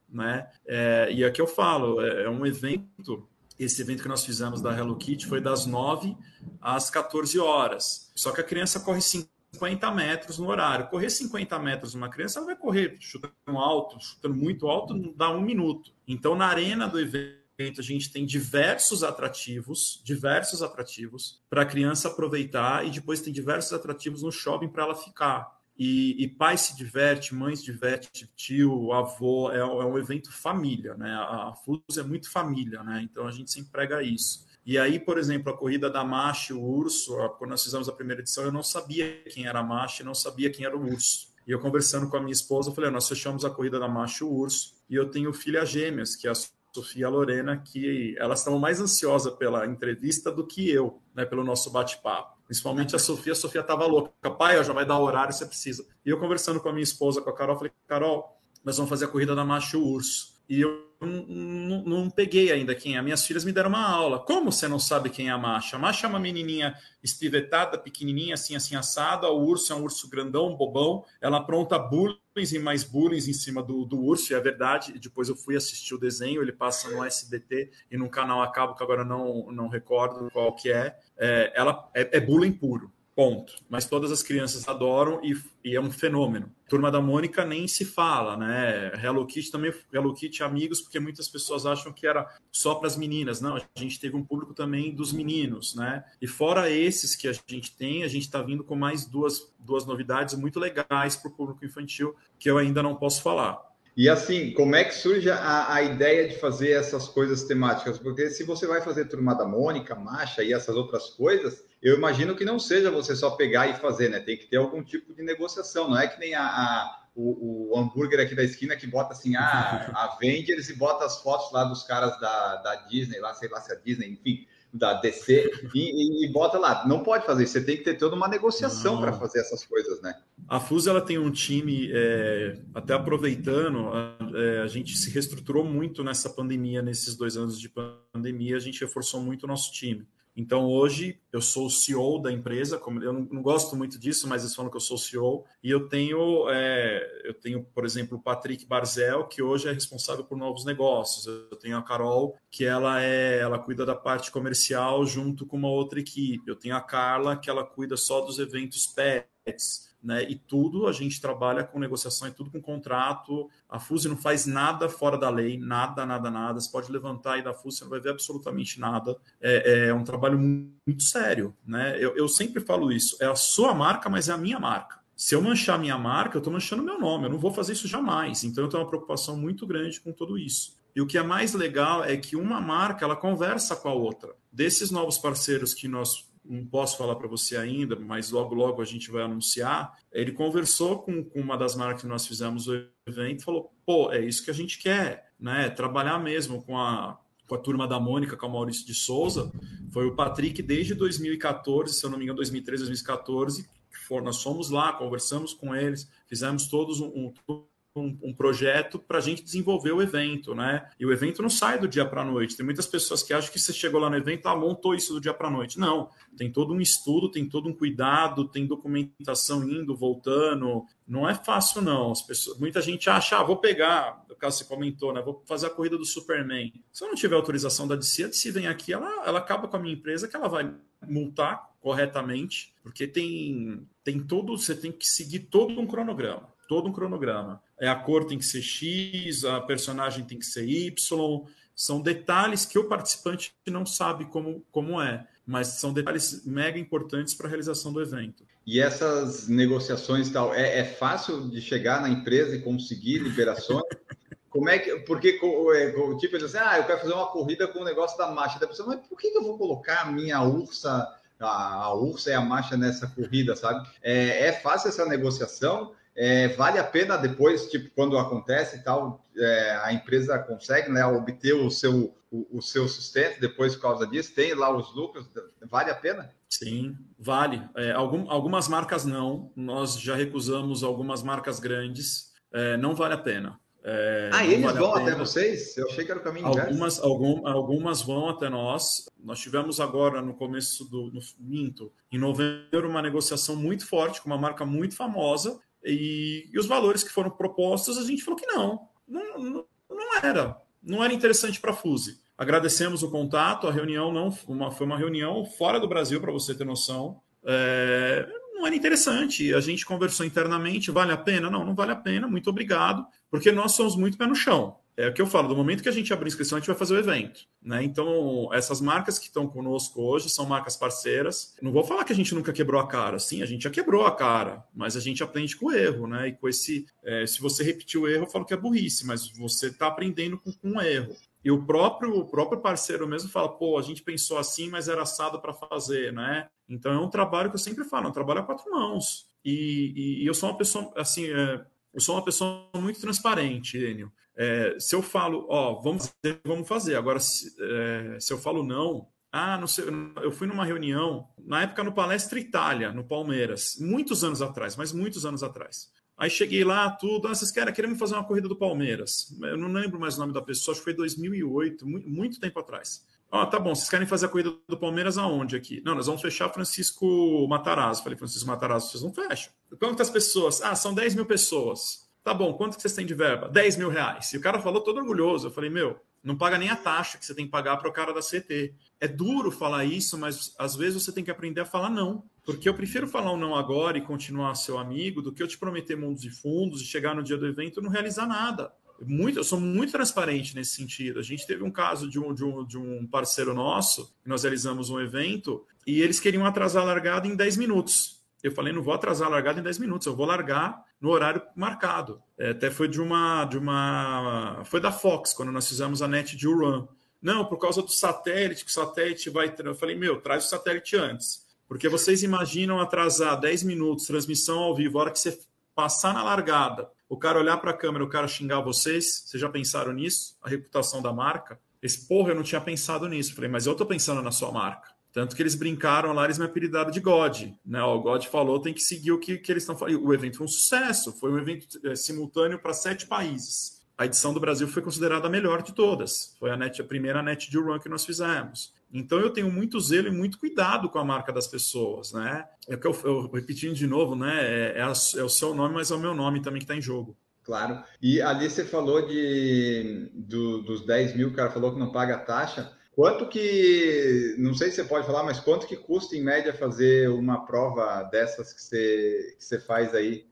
né? É, e aqui eu falo, é, é, um evento, esse evento que nós fizemos da Hello Kitty foi das 9 às 14 horas. Só que a criança corre 50 metros no horário. Correr 50 metros uma criança, ela vai correr chutando alto, chutando muito alto, dá um minuto. Então, na arena do evento, a gente tem diversos atrativos, diversos atrativos para a criança aproveitar e depois tem diversos atrativos no shopping para ela ficar. E, e, pai se diverte, mãe se diverte, tio, avô, é, é um evento família, né? A, a FUS é muito família, né? Então a gente sempre prega isso. E aí, por exemplo, a corrida da Macho, o Urso, quando nós fizemos a primeira edição, eu não sabia quem era a Macho e não sabia quem era o Urso. E eu conversando com a minha esposa, eu falei, nós fechamos a corrida da Macho o Urso, e eu tenho filhas gêmeas, que é a Sofia Lorena, que elas estavam mais ansiosas pela entrevista do que eu, né, pelo nosso bate-papo. Principalmente a Sofia, a Sofia estava louca. Pai, já vai dar horário, você precisa. E eu conversando com a minha esposa, com a Carol, falei, Carol, nós vamos fazer a corrida da Macho Urso. E eu não, não, peguei ainda quem é. Minhas filhas me deram uma aula. Como você não sabe quem é a Macha? A Macha é uma menininha espivetada, pequenininha, assim, assim, assada. O urso é um urso grandão, bobão. Ela apronta bullying e mais bullying em cima do, do urso, e é verdade. Depois eu fui assistir o desenho, ele passa no SBT e num canal a cabo que agora não, não recordo qual que é. é ela é, é bullying puro ponto. Mas todas as crianças adoram e, e, é um fenômeno. Turma da Mônica nem se fala, né? Hello Kitty também, Hello Kitty amigos, porque muitas pessoas acham que era só para as meninas. Não, a gente teve um público também dos meninos, né? E fora esses que a gente tem, a gente está vindo com mais duas, duas novidades muito legais para o público infantil que eu ainda não posso falar. E assim, como é que surge a, a, ideia de fazer essas coisas temáticas? Porque se você vai fazer Turma da Mônica, Marcha e essas outras coisas, eu imagino que não seja você só pegar e fazer, né? Tem que ter algum tipo de negociação. Não é que nem a, a o, o, hambúrguer aqui da esquina que bota assim, ah, a Avengers e bota as fotos lá dos caras da, da Disney, lá, sei lá se é a Disney, enfim. da DC e, e, bota lá. Não pode fazer isso, você tem que ter toda uma negociação para fazer essas coisas, né? A FUS ela tem um time, é, até aproveitando, é, a gente se reestruturou muito nessa pandemia, nesses dois anos de pandemia, a gente reforçou muito o nosso time. Então, hoje, eu sou o CEO da empresa, como eu não, gosto muito disso, mas eles falam que eu sou o CEO, e eu tenho, é, eu tenho, por exemplo, o Patrick Barzel, que hoje é responsável por novos negócios. Eu tenho a Carol, que ela é, ela cuida da parte comercial junto com uma outra equipe. Eu tenho a Carla, que ela cuida só dos eventos pets né? E tudo a gente trabalha com negociação, e tudo com contrato. A FUSE não faz nada fora da lei, nada, nada, nada. Você pode levantar aí da FUSE, você não vai ver absolutamente nada. É, é um trabalho muito sério, né? Eu, eu sempre falo isso. É a sua marca, mas é a minha marca. Se eu manchar a minha marca, eu estou manchando meu nome. Eu não vou fazer isso jamais. Então eu tenho uma preocupação muito grande com tudo isso. E o que é mais legal é que uma marca ela conversa com a outra. Desses novos parceiros que nós não posso falar para você ainda, mas logo, logo a gente vai anunciar. Ele conversou com, com uma das marcas que nós fizemos o evento e falou: pô, é isso que a gente quer, né? Trabalhar mesmo com a, com a turma da Mônica, com a Maurício de Souza. Foi o Patrick desde 2014, se eu não me engano, 2013, 2014. For, nós fomos lá, conversamos com eles, fizemos todos um, um um, um projeto para a gente desenvolver o evento, né? E o evento não sai do dia para a noite. Tem muitas pessoas que acham que você chegou lá no evento, ah, montou isso do dia para a noite. Não, tem todo um estudo, tem todo um cuidado, tem documentação indo, voltando. Não é fácil, não. As pessoas, muita gente acha, ah, vou pegar, no caso você comentou, né? Vou fazer a corrida do Superman. Se eu não tiver autorização da DC, a DC vem aqui, ela, ela acaba com a minha empresa, que ela vai multar corretamente, porque tem, tem todo, você tem que seguir todo um cronograma todo um cronograma. É, a cor tem que ser X, a personagem tem que ser Y. São detalhes que o participante não sabe como, como é, mas são detalhes mega importantes para a realização do evento. E essas negociações tal, é, é fácil de chegar na empresa e conseguir liberações? Como é que. Porque é, o tipo diz assim, ah, eu quero fazer uma corrida com o negócio da marcha. Da pessoa, mas por que eu vou colocar a minha ursa, a, a ursa e a marcha nessa corrida, sabe? É, é fácil essa negociação? É, vale a pena depois, tipo, quando acontece e tal, é, a empresa consegue né, obter o seu, o, o, seu sustento depois por causa disso? Tem lá os lucros? Vale a pena? Sim, vale. É, algum, algumas marcas não. Nós já recusamos algumas marcas grandes. É, não vale a pena. É, ah, eles vale vão até vocês? Eu achei que era o caminho algumas, algum, algumas vão até nós. Nós tivemos agora, no começo do no, Minto, em novembro, uma negociação muito forte com uma marca muito famosa e, e, os valores que foram propostos, a gente falou que não, não, não, era, não era interessante para a Fuse. Agradecemos o contato, a reunião não uma, foi uma reunião fora do Brasil, para você ter noção. É, não era interessante. A gente conversou internamente, vale a pena? Não, não vale a pena, muito obrigado, porque nós somos muito pé no chão. É o que eu falo, do momento que a gente abrir inscrição, a gente vai fazer o evento. Né? Então, essas marcas que estão conosco hoje são marcas parceiras. Não vou falar que a gente nunca quebrou a cara. Sim, a gente já quebrou a cara, mas a gente aprende com o erro. Né? E com esse, é, se você repetir o erro, eu falo que é burrice, mas você está aprendendo com, com um erro. E o próprio, o próprio parceiro mesmo fala, pô, a gente pensou assim, mas era assado para fazer, né? Então é um trabalho que eu sempre falo, é um trabalho a quatro mãos. E, e, e eu sou uma pessoa, assim, é, eu sou uma pessoa muito transparente, Enio. É, se eu falo, ó, vamos fazer, vamos fazer. Agora, se, é, se eu falo não, ah, não sei, eu fui numa reunião, na época no Palestra Itália, no Palmeiras, muitos anos atrás, mas muitos anos atrás. Aí cheguei lá, tudo, ah, vocês querem, queremos fazer uma corrida do Palmeiras. Eu não lembro mais o nome da pessoa, acho que foi 2008, muito, muito tempo atrás. Ah, tá bom, vocês querem fazer a corrida do Palmeiras aonde aqui? Não, nós vamos fechar Francisco Matarazzo. Falei, Francisco Matarazzo, vocês não fecham. Quantas pessoas? Ah, são 10 mil pessoas. Tá bom, quanto que vocês têm de verba? 10 mil reais. E o cara falou todo orgulhoso. Eu falei, meu, não paga nem a taxa que você tem que pagar para o cara da CT. É duro falar isso, mas às vezes você tem que aprender a falar não. Porque eu prefiro falar um não agora e continuar seu amigo do que eu te prometer mundos e fundos e chegar no dia do evento e não realizar nada. Muito, eu sou muito transparente nesse sentido. A gente teve um caso de um, de um, de um parceiro nosso, nós realizamos um evento, e eles queriam atrasar a largada em 10 minutos. Eu falei, não vou atrasar a largada em 10 minutos, eu vou largar no horário marcado. É, até foi de uma, de uma. Foi da Fox, quando nós fizemos a Net de Run. Não, por causa do satélite, que o satélite vai. Eu falei, meu, traz o satélite antes. Porque vocês imaginam atrasar 10 minutos, transmissão ao vivo, a hora que você passar na largada, o cara olhar para a câmera, o cara xingar vocês, vocês já pensaram nisso? A reputação da marca? Esse porra, eu não tinha pensado nisso. Falei, mas eu tô pensando na sua marca. Tanto que eles brincaram lá, eles me apelidaram de God. Né? O God falou, tem que seguir o que, que eles estão falando. O evento foi um sucesso, foi um evento é, simultâneo para sete países. A edição do Brasil foi considerada a melhor de todas. Foi a, net, a primeira net de run que nós fizemos. Então eu tenho muito zelo e muito cuidado com a marca das pessoas, né? É o que eu, eu repetindo de novo, né? É, é, a, é, o seu nome, mas é o meu nome também que está em jogo. Claro. E ali você falou de do, dos 10 mil, o cara falou que não paga taxa. Quanto que, não sei se você pode falar, mas quanto que custa em média fazer uma prova dessas que você, que você faz aí?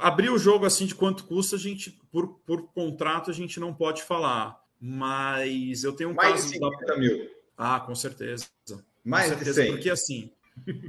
Abrir o jogo assim de quanto custa, a gente, por, por contrato, a gente não pode falar. Mas eu tenho um Mais caso. Mais de 50 da... mil. Ah, com certeza. Mais com certeza, de 100. Porque assim,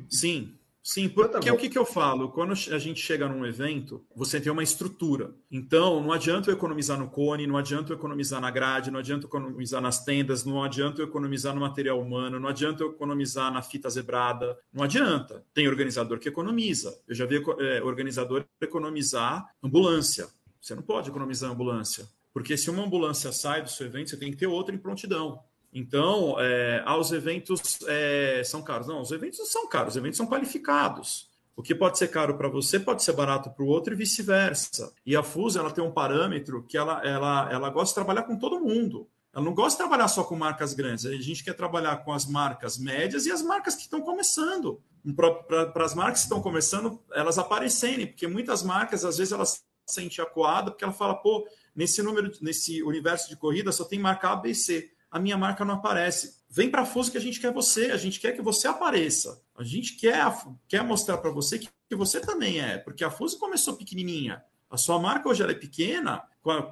sim, Sim, porque tá o que, que eu falo? Quando a gente chega num evento, você tem uma estrutura. Então, não adianta eu economizar no cone, não adianta eu economizar na grade, não adianta eu economizar nas tendas, não adianta eu economizar no material humano, não adianta eu economizar na fita zebrada. Não adianta. Tem organizador que economiza. Eu já vi é, organizador economizar ambulância. Você não pode economizar ambulância. Porque se uma ambulância sai do seu evento, você tem que ter outra em prontidão. Então, é, ah, os eventos é, são caros. Não, os eventos não são caros, os eventos são qualificados. O que pode ser caro para você pode ser barato para o outro e vice-versa. E a FUSA ela tem um parâmetro que ela, ela, ela gosta de trabalhar com todo mundo. Ela não gosta de trabalhar só com marcas grandes. A gente quer trabalhar com as marcas médias e as marcas que estão começando. Para as marcas que estão começando, elas aparecerem, porque muitas marcas, às vezes, elas se sentem acuadas, porque ela fala, pô, nesse número, nesse universo de corrida só tem marca A, B, C a minha marca não aparece. Vem para a Fuso que a gente quer você, a gente quer que você apareça. A gente quer, quer mostrar para você que, que, você também é, porque a Fuso começou pequenininha. A sua marca hoje ela é pequena,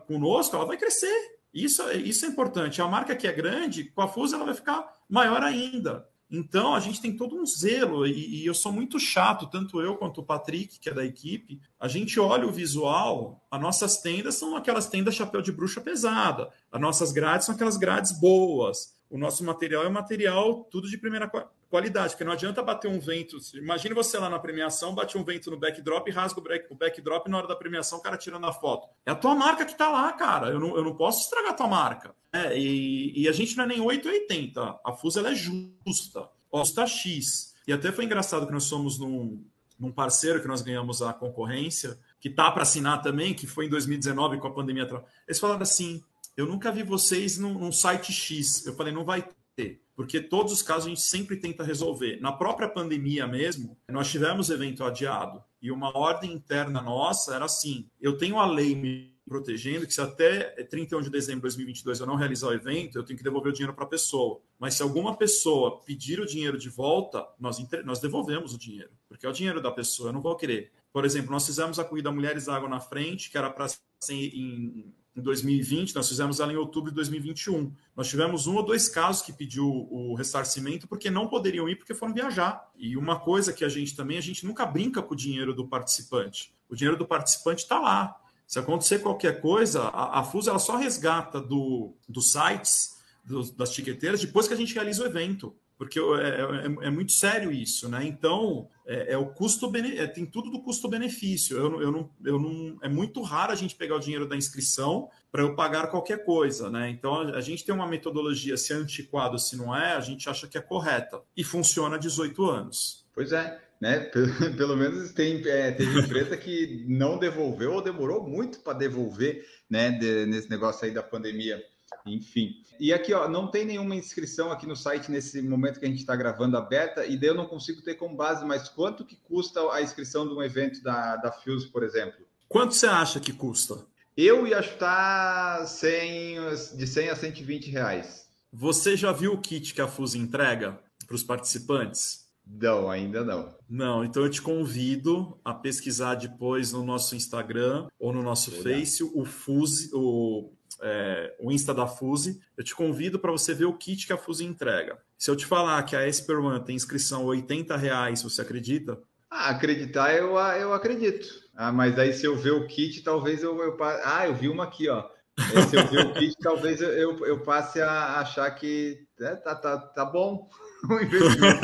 conosco ela vai crescer. Isso, isso é importante. A marca que é grande, com a Fuso ela vai ficar maior ainda. Então, a gente tem todo um zelo, e, e, eu sou muito chato, tanto eu quanto o Patrick, que é da equipe. A gente olha o visual, as nossas tendas são aquelas tendas chapéu de bruxa pesada, as nossas grades são aquelas grades boas. O nosso material é material tudo de primeira qualidade, porque não adianta bater um vento. Imagine você lá na premiação, bate um vento no backdrop e rasga o backdrop na hora da premiação, o cara tirando a foto. É a tua marca que tá lá, cara. Eu não, eu não posso estragar a tua marca. É, e, e, a gente não é nem 880. A Fusa ela é justa. Custa X. E até foi engraçado que nós somos num, num parceiro que nós ganhamos a concorrência, que tá para assinar também, que foi em 2019 com a pandemia. Eles falaram assim: eu nunca vi vocês num, num site X. Eu falei, não vai ter porque todos os casos a gente sempre tenta resolver. Na própria pandemia mesmo, nós tivemos evento adiado e uma ordem interna nossa era assim: eu tenho a lei me protegendo que se até 31 de dezembro de 2022 eu não realizar o evento, eu tenho que devolver o dinheiro para a pessoa. Mas se alguma pessoa pedir o dinheiro de volta, nós, nós devolvemos o dinheiro, porque é o dinheiro da pessoa, eu não vou querer. Por exemplo, nós fizemos a corrida Mulheres Água na Frente, que era para ser em em 2020, nós fizemos ela em outubro de 2021. Nós tivemos um ou dois casos que pediu o ressarcimento porque não poderiam ir porque foram viajar. E uma coisa que a gente também, a gente nunca brinca com o dinheiro do participante. O dinheiro do participante está lá. Se acontecer qualquer coisa, a, a FUS ela só resgata do, dos sites, do, das tiqueteiras, depois que a gente realiza o evento porque é, é, é, muito sério isso, né? Então, é, é o custo é, tem tudo do custo-benefício. Eu, eu, não, eu não, é muito raro a gente pegar o dinheiro da inscrição para eu pagar qualquer coisa, né? Então, a, a, gente tem uma metodologia, se é antiquado ou se não é, a gente acha que é correta e funciona há 18 anos. Pois é, né? Pelo, pelo menos tem, é, teve empresa que não devolveu ou demorou muito para devolver, né? De, nesse negócio aí da pandemia. Enfim. E aqui, ó, não tem nenhuma inscrição aqui no site nesse momento que a gente está gravando aberta, e daí eu não consigo ter como base, mas quanto que custa a inscrição de um evento da, da Fuse, por exemplo? Quanto você acha que custa? Eu ia chutar 100, de 100 a 120 reais. Você já viu o kit que a Fuse entrega para os participantes? Não, ainda não. Não, então eu te convido a pesquisar depois no nosso Instagram ou no nosso Face o Fuse, o é, o Insta da Fuse. Eu te convido para você ver o kit que a Fuse entrega. Se eu te falar que a Esper One tem inscrição 80 reais, você acredita? Ah, acreditar eu, eu acredito. Ah, mas aí se eu ver o kit, talvez eu, eu Ah, eu vi uma aqui, ó. Se eu ver o kit, talvez eu, eu, eu, passe a achar que é, tá, tá, tá bom o investimento.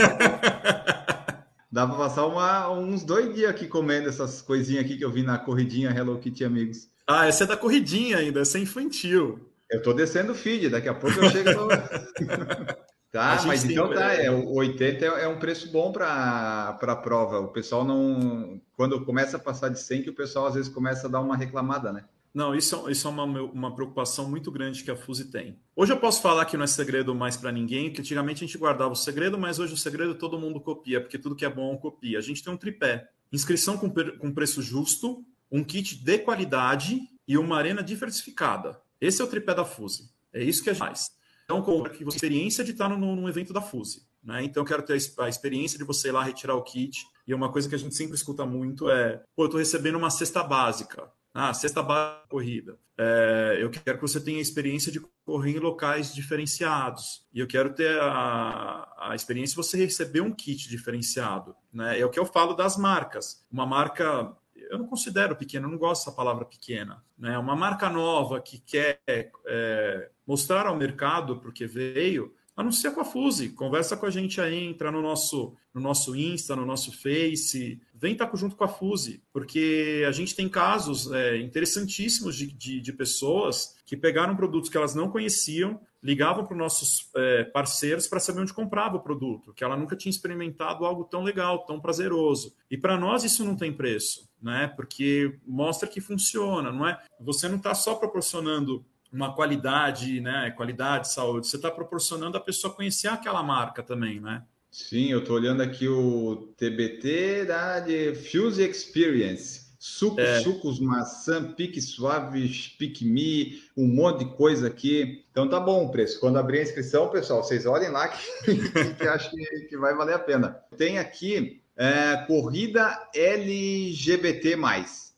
Dá para passar uma, uns dois dias aqui comendo essas coisinhas aqui que eu vi na corridinha Hello Kitty Amigos. Ah, essa é da corridinha ainda, essa é infantil. Eu tô descendo o feed, daqui a pouco eu chego no... Tá, mas então tá, é, o 80 é, é um preço bom para a prova. O pessoal não. Quando começa a passar de 100, que o pessoal às vezes começa a dar uma reclamada, né? Não, isso, isso é uma, uma preocupação muito grande que a Fuse tem. Hoje eu posso falar que não é segredo mais para ninguém, que antigamente a gente guardava o segredo, mas hoje o segredo todo mundo copia, porque tudo que é bom copia. A gente tem um tripé: inscrição com, com preço justo, um kit de qualidade e uma arena diversificada. Esse é o tripé da Fuse. É isso que a gente faz. Então, com a experiência de estar num evento da Fuse. Né? Então, eu quero ter a experiência de você ir lá retirar o kit. E uma coisa que a gente sempre escuta muito é: pô, eu estou recebendo uma cesta básica. Ah, cesta básica corrida. É, eu quero que você tenha a experiência de correr em locais diferenciados. E eu quero ter a, a experiência de você receber um kit diferenciado. Né? É o que eu falo das marcas. Uma marca eu não considero pequena, eu não gosto dessa palavra pequena. Né? Uma marca nova que quer é, mostrar ao mercado porque veio, anuncia com a Fuse, conversa com a gente aí, entra no nosso, no nosso Insta, no nosso Face, vem estar junto com a Fuse, porque a gente tem casos é, interessantíssimos de, de, de, pessoas que pegaram produtos que elas não conheciam, ligavam para os nossos é, parceiros para saber onde comprava o produto, que ela nunca tinha experimentado algo tão legal, tão prazeroso. E para nós isso não tem preço, né? Porque mostra que funciona, não é? Você não está só proporcionando uma qualidade, né? Qualidade, saúde. Você está proporcionando a pessoa conhecer aquela marca também, né? Sim, eu estou olhando aqui o TBT da de Fuse Experience. Suco, é. sucos, maçã, pique suave, pique me, um monte de coisa aqui. Então tá bom o preço. Quando abrir a inscrição, pessoal, vocês olhem lá que, que acho que, que vai valer a pena. Tem aqui é, corrida LGBT+.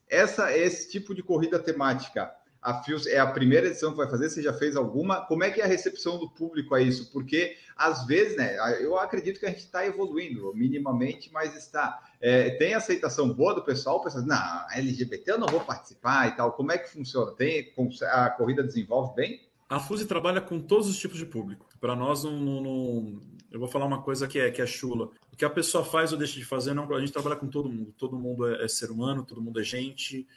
Essa, esse tipo de corrida temática a Fios é a primeira edição que vai fazer, você já fez alguma? Como é que é a recepção do público a isso? Porque, às vezes, né, eu acredito que a gente está evoluindo minimamente, mas está. É, tem aceitação boa do pessoal? Pessoal não, LGBT eu não vou participar e tal. Como é que funciona? Tem, a corrida desenvolve bem? A Fuse trabalha com todos os tipos de público. Para nós, não, não, eu vou falar uma coisa que é, que é chula. O que a pessoa faz ou deixa de fazer, não, a gente trabalha com todo mundo. Todo mundo é, é ser humano, todo mundo é gente.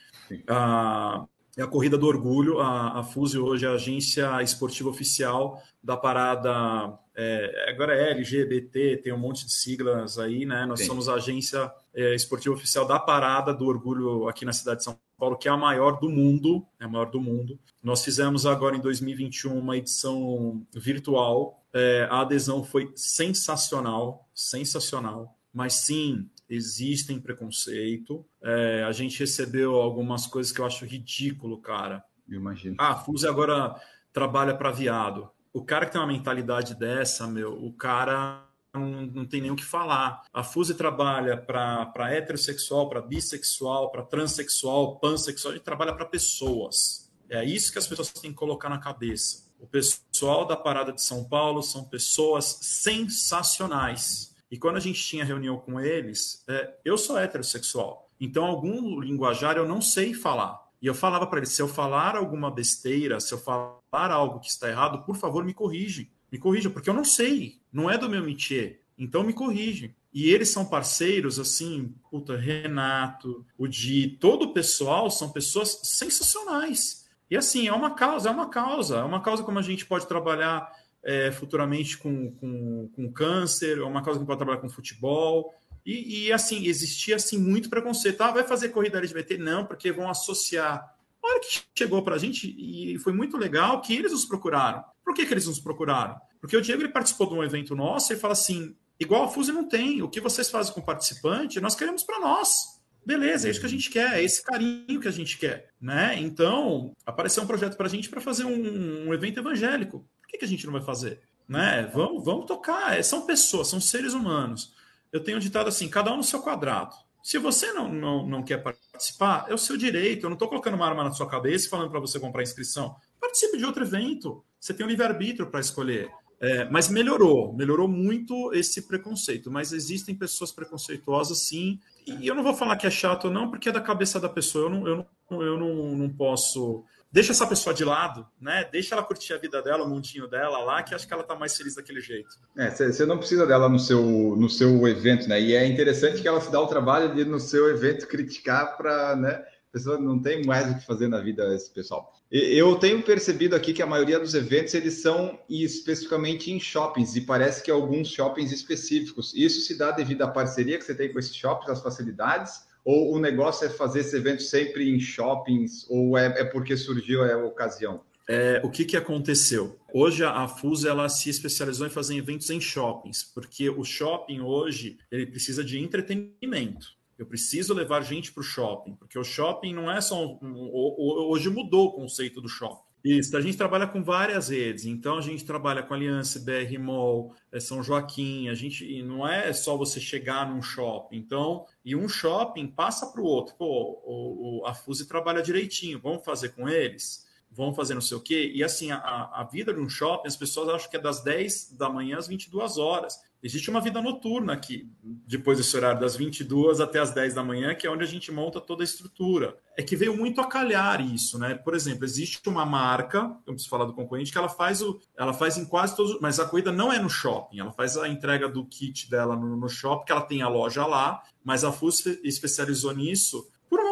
Ah, é a Corrida do Orgulho. A, a Fuse hoje é a agência esportiva oficial da parada. É, agora é LGBT, tem um monte de siglas aí, né? Nós Sim. somos a agência é, esportiva oficial da parada do Orgulho aqui na cidade de São Paulo, que é a maior do mundo, é a maior do mundo. Nós fizemos agora em 2021 uma edição virtual. É, a adesão foi sensacional, sensacional. Mas sim, existem preconceito. É, a gente recebeu algumas coisas que eu acho ridículo, cara. Eu imagino. Ah, a Fuse agora trabalha para viado. O cara que tem uma mentalidade dessa, meu, o cara não, não tem nem o que falar. A Fuse trabalha para heterossexual, para bissexual, para transexual, pansexual, ele trabalha para pessoas. É isso que as pessoas têm que colocar na cabeça. O pessoal da Parada de São Paulo são pessoas sensacionais e quando a gente tinha reunião com eles, é, eu sou heterossexual. Então, algum linguajar eu não sei falar. E eu falava para eles: se eu falar alguma besteira, se eu falar algo que está errado, por favor, me corrige. Me corrija, porque eu não sei. Não é do meu métier. Então, me corrige. E eles são parceiros, assim, puta, Renato, o Di, todo o pessoal são pessoas sensacionais. E assim, é uma causa, é uma causa, é uma causa como a gente pode trabalhar é, futuramente com, com, com câncer, é uma causa que pode trabalhar com futebol. E, e, assim, existia assim muito preconceito. Ah, vai fazer corrida LGBT? Não, porque vão associar. A hora que chegou para a gente, e foi muito legal que eles nos procuraram. Por que, que eles nos procuraram? Porque o Diego ele participou de um evento nosso e fala assim: igual a Fuse não tem, o que vocês fazem com o participante, nós queremos para nós. Beleza, é isso que a gente quer, é esse carinho que a gente quer, né? Então, apareceu um projeto para a gente para fazer um, um evento evangélico que, que a gente não vai fazer? Né? Vamos, vamos tocar. É, são pessoas, são seres humanos. Eu tenho ditado assim: cada um no seu quadrado. Se você não, não, não quer participar, é o seu direito. Eu não estou colocando uma arma na sua cabeça e falando para você comprar inscrição. Participe de outro evento. Você tem o um livre-arbítrio para escolher. É, mas melhorou, melhorou muito esse preconceito. Mas existem pessoas preconceituosas, sim. E eu não vou falar que é chato não, porque é da cabeça da pessoa. Eu não, eu não, eu não, não posso deixa essa pessoa de lado, né? Deixa ela curtir a vida dela, o mundinho dela lá, que acho que ela tá mais feliz daquele jeito. É, você não precisa dela no seu, no seu evento, né? E é interessante que ela se dá o trabalho de no seu evento criticar para, né? A pessoa não tem mais o que fazer na vida esse pessoal. Eu tenho percebido aqui que a maioria dos eventos eles são especificamente em shoppings e parece que alguns shoppings específicos. Isso se dá devido à parceria que você tem com esses shoppings, as facilidades, ou o negócio é fazer esse evento sempre em shoppings, ou é, é porque surgiu a ocasião? É, o que, que aconteceu? Hoje a FUS ela se especializou em fazer eventos em shoppings, porque o shopping hoje ele precisa de entretenimento. Eu preciso levar gente para o shopping, porque o shopping não é só. Um, hoje mudou o conceito do shopping. Isso, a gente trabalha com várias redes, então a gente trabalha com Aliança, BR Mall, é, São Joaquim, a gente não é só você chegar num shopping, então, e um shopping passa para o outro, pô, o, o, a Fuse trabalha direitinho, vamos fazer com eles? Vão fazer não sei o quê. E assim, a, a vida de um shopping, as pessoas acham que é das 10 da manhã às 22 horas. Existe uma vida noturna aqui, depois desse horário, das 22 até as 10 da manhã, que é onde a gente monta toda a estrutura. É que veio muito a calhar isso, né? Por exemplo, existe uma marca, eu preciso falar do concorrente, que ela faz o. Ela faz em quase todos. Mas a corrida não é no shopping, ela faz a entrega do kit dela no, no shopping, que ela tem a loja lá, mas a FUS especializou nisso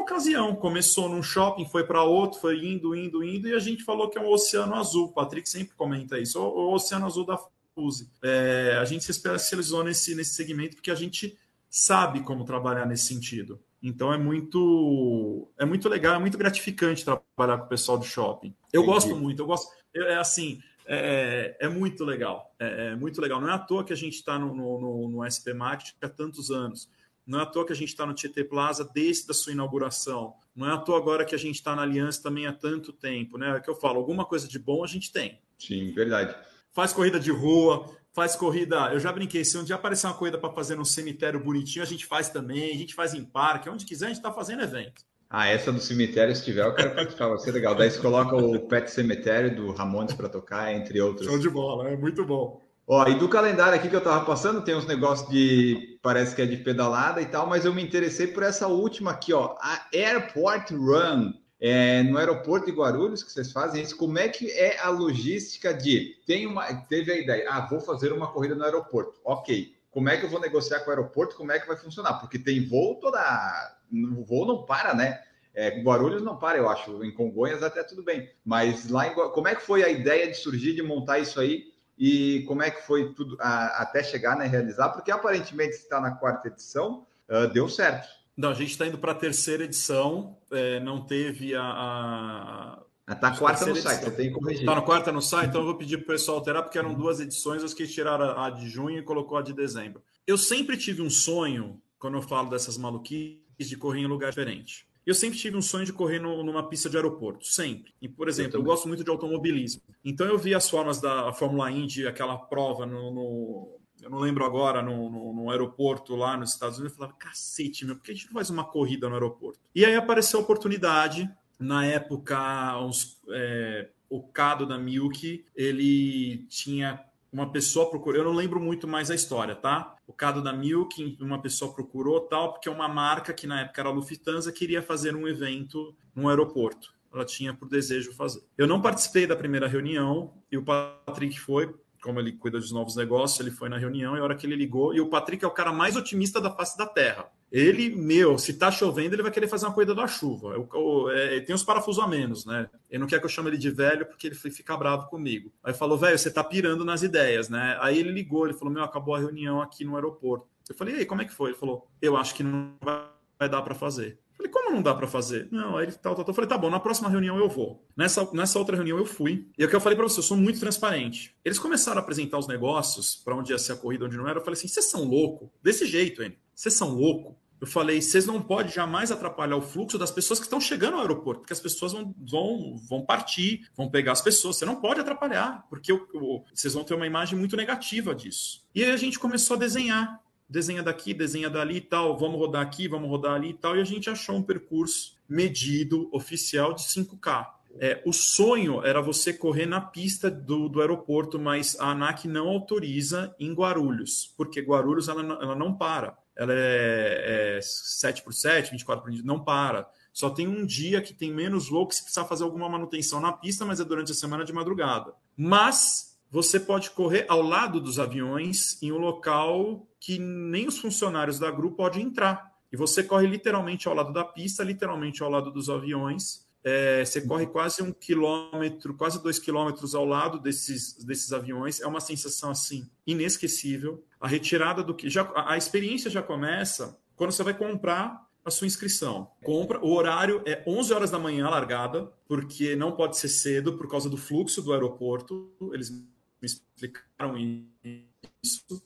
ocasião. Começou num shopping, foi para outro, foi indo, indo, indo, e a gente falou que é um oceano azul. O Patrick sempre comenta isso, o, oceano azul da Fuse. É, a gente se especializou nesse, nesse segmento porque a gente sabe como trabalhar nesse sentido. Então é muito é muito legal, é muito gratificante trabalhar com o pessoal do shopping. Eu Entendi. gosto muito, eu gosto. É assim, é, é, muito legal. É, é, muito legal. Não é à toa que a gente está no, no, no, SP Market há tantos anos. Não é à toa que a gente está no Tietê Plaza desde a sua inauguração. Não é à toa agora que a gente está na Aliança também há tanto tempo, né? É que eu falo, alguma coisa de bom a gente tem. Sim, verdade. Faz corrida de rua, faz corrida. Eu já brinquei, se um dia aparecer uma corrida para fazer num cemitério bonitinho, a gente faz também, a gente faz em parque, onde quiser, a gente está fazendo evento. Ah, essa do cemitério, se tiver, eu quero participar, vai ser legal. Daí você coloca o Pet Cemitério do Ramones para tocar, entre outros. Show de bola, é muito bom. Ó, e do calendário aqui que eu tava passando, tem uns negócios de. Parece que é de pedalada e tal, mas eu me interessei por essa última aqui, ó. A Airport Run. É, no aeroporto de Guarulhos que vocês fazem isso, como é que é a logística de tem uma teve a ideia, ah, vou fazer uma corrida no aeroporto, ok? Como é que eu vou negociar com o aeroporto? Como é que vai funcionar? Porque tem voo toda, o voo não para, né? É, Guarulhos não para, eu acho. Em Congonhas até tudo bem, mas lá em como é que foi a ideia de surgir de montar isso aí? E como é que foi tudo a, até chegar a né, realizar, porque aparentemente está na quarta edição, uh, deu certo. Não, a gente está indo para a terceira edição, é, não teve a. a... Está quarta no site, você tem que corrigir. Está na quarta no site, então eu vou pedir para o pessoal alterar, porque eram duas edições, as que tiraram a de junho e colocou a de dezembro. Eu sempre tive um sonho, quando eu falo dessas maluquices, de correr em lugar diferente. Eu sempre tive um sonho de correr no, numa pista de aeroporto, sempre. E, por exemplo, eu, eu, gosto muito de automobilismo. Então eu vi as formas da Fórmula Indy, aquela prova no, no eu não lembro agora, no, no, no, aeroporto lá nos Estados Unidos, eu falava, cacete, meu, por que a gente não faz uma corrida no aeroporto? E aí apareceu a oportunidade, na época, uns, é, o Cado da Milk, ele tinha uma pessoa procurou, eu não lembro muito mais a história, tá? O caso da Milk, uma pessoa procurou tal, porque uma marca que na época era a Lufthansa queria fazer um evento no aeroporto. Ela tinha por desejo fazer. Eu não participei da primeira reunião e o Patrick foi, como ele cuida dos novos negócios, ele foi na reunião e a hora que ele ligou, e o Patrick é o cara mais otimista da face da Terra. Ele, meu, se tá chovendo, ele vai querer fazer uma corrida da chuva. Eu, eu, é, tem uns parafusos a menos, né? Ele não quer que eu chame ele de velho porque ele fica bravo comigo. Aí falou, velho, você tá pirando nas ideias, né? Aí ele ligou, ele falou, meu, acabou a reunião aqui no aeroporto. Eu falei, e aí, como é que foi? Ele falou, eu acho que não vai dar para fazer. Falei, como não dá para fazer? Não, aí ele tal, tal, tal. Falei, tá bom, na próxima reunião eu vou. Nessa, nessa outra reunião eu fui. E é o que eu falei para você, eu sou muito transparente. Eles começaram a apresentar os negócios para onde ia ser a corrida, onde não era. Eu falei assim, vocês são louco? Desse jeito, hein? Vocês são louco? Eu falei, vocês não podem jamais atrapalhar o fluxo das pessoas que estão chegando ao aeroporto, porque as pessoas vão, vão, vão partir, vão pegar as pessoas. Você não pode atrapalhar, porque o, o, vocês vão ter uma imagem muito negativa disso. E aí a gente começou a desenhar desenha daqui, desenha dali e tal, vamos rodar aqui, vamos rodar ali e tal, e a gente achou um percurso medido, oficial de 5K. É, o sonho era você correr na pista do, do aeroporto, mas a ANAC não autoriza em Guarulhos, porque Guarulhos ela, ela não para. Ela é, é 7 por 7, 24 por 20, não para. Só tem um dia que tem menos voo que se precisar fazer alguma manutenção na pista, mas é durante a semana de madrugada. Mas você pode correr ao lado dos aviões em um local que nem os funcionários da grupo podem entrar. E você corre literalmente ao lado da pista, literalmente ao lado dos aviões. é, você corre quase um quilômetro, quase dois quilômetros ao lado desses, desses aviões. É uma sensação assim inesquecível. A retirada do que já a experiência já começa quando você vai comprar a sua inscrição. Compra, o horário é 11 horas da manhã largada, porque não pode ser cedo por causa do fluxo do aeroporto. Eles me explicaram isso.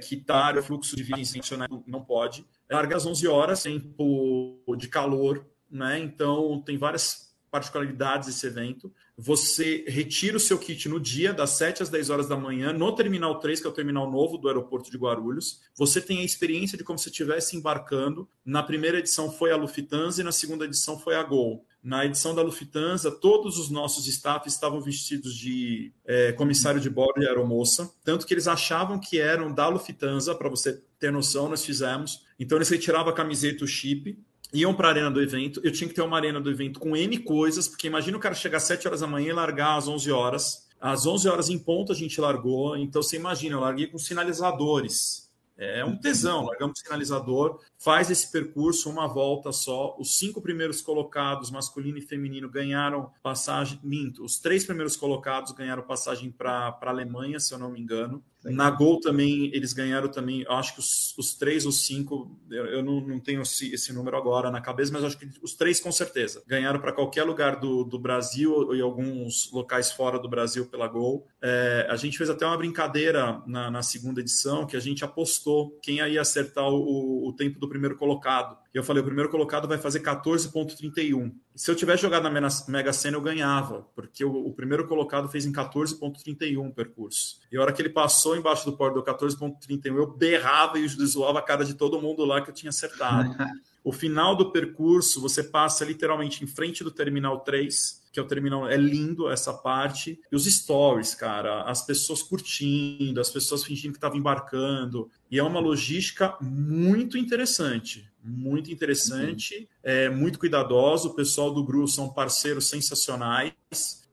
Quitar o fluxo de viagens não pode. Larga às 11 horas, tempo de calor, né? Então tem várias particularidades desse evento. Você retira o seu kit no dia, das 7 às 10 horas da manhã, no Terminal 3, que é o terminal novo do aeroporto de Guarulhos. Você tem a experiência de como se estivesse embarcando. Na primeira edição foi a Lufthansa e na segunda edição foi a Gol. Na edição da Lufthansa, todos os nossos staff estavam vestidos de é, comissário de bordo e aeromoça, tanto que eles achavam que eram da Lufthansa, para você ter noção, nós fizemos. Então eles retiravam a camiseta, o chip, iam para a arena do evento. Eu tinha que ter uma arena do evento com N coisas, porque imagina o cara chegar às 7 horas da manhã e largar às 11 horas. Às 11 horas em ponto a gente largou, então você imagina, eu larguei com sinalizadores. É um tesão, largamos sinalizador, faz esse percurso uma volta só. Os cinco primeiros colocados, masculino e feminino, ganharam passagem. Minto, os três primeiros colocados ganharam passagem para a Alemanha, se eu não me engano. Na Gol também, eles ganharam também, acho que os, os três ou cinco, eu, eu não, não, tenho esse, esse, número agora na cabeça, mas acho que os três com certeza. Ganharam para qualquer lugar do, do Brasil e alguns locais fora do Brasil pela Gol. É, a gente fez até uma brincadeira na, na, segunda edição que a gente apostou quem ia acertar o, o tempo do primeiro colocado. E eu falei, o primeiro colocado vai fazer 14,31. Se eu tivesse jogado na Mega Sena, eu ganhava, porque o, o primeiro colocado fez em 14,31 o percurso. E a hora que ele passou embaixo do do 14,31, eu berrava e zoava a cara de todo mundo lá que eu tinha acertado. o final do percurso, você passa literalmente em frente do Terminal 3, que é o terminal, é lindo essa parte. E os stories, cara, as pessoas curtindo, as pessoas fingindo que estavam embarcando. E é uma logística muito interessante muito interessante, uhum. é muito cuidadoso. O pessoal do GRU são parceiros sensacionais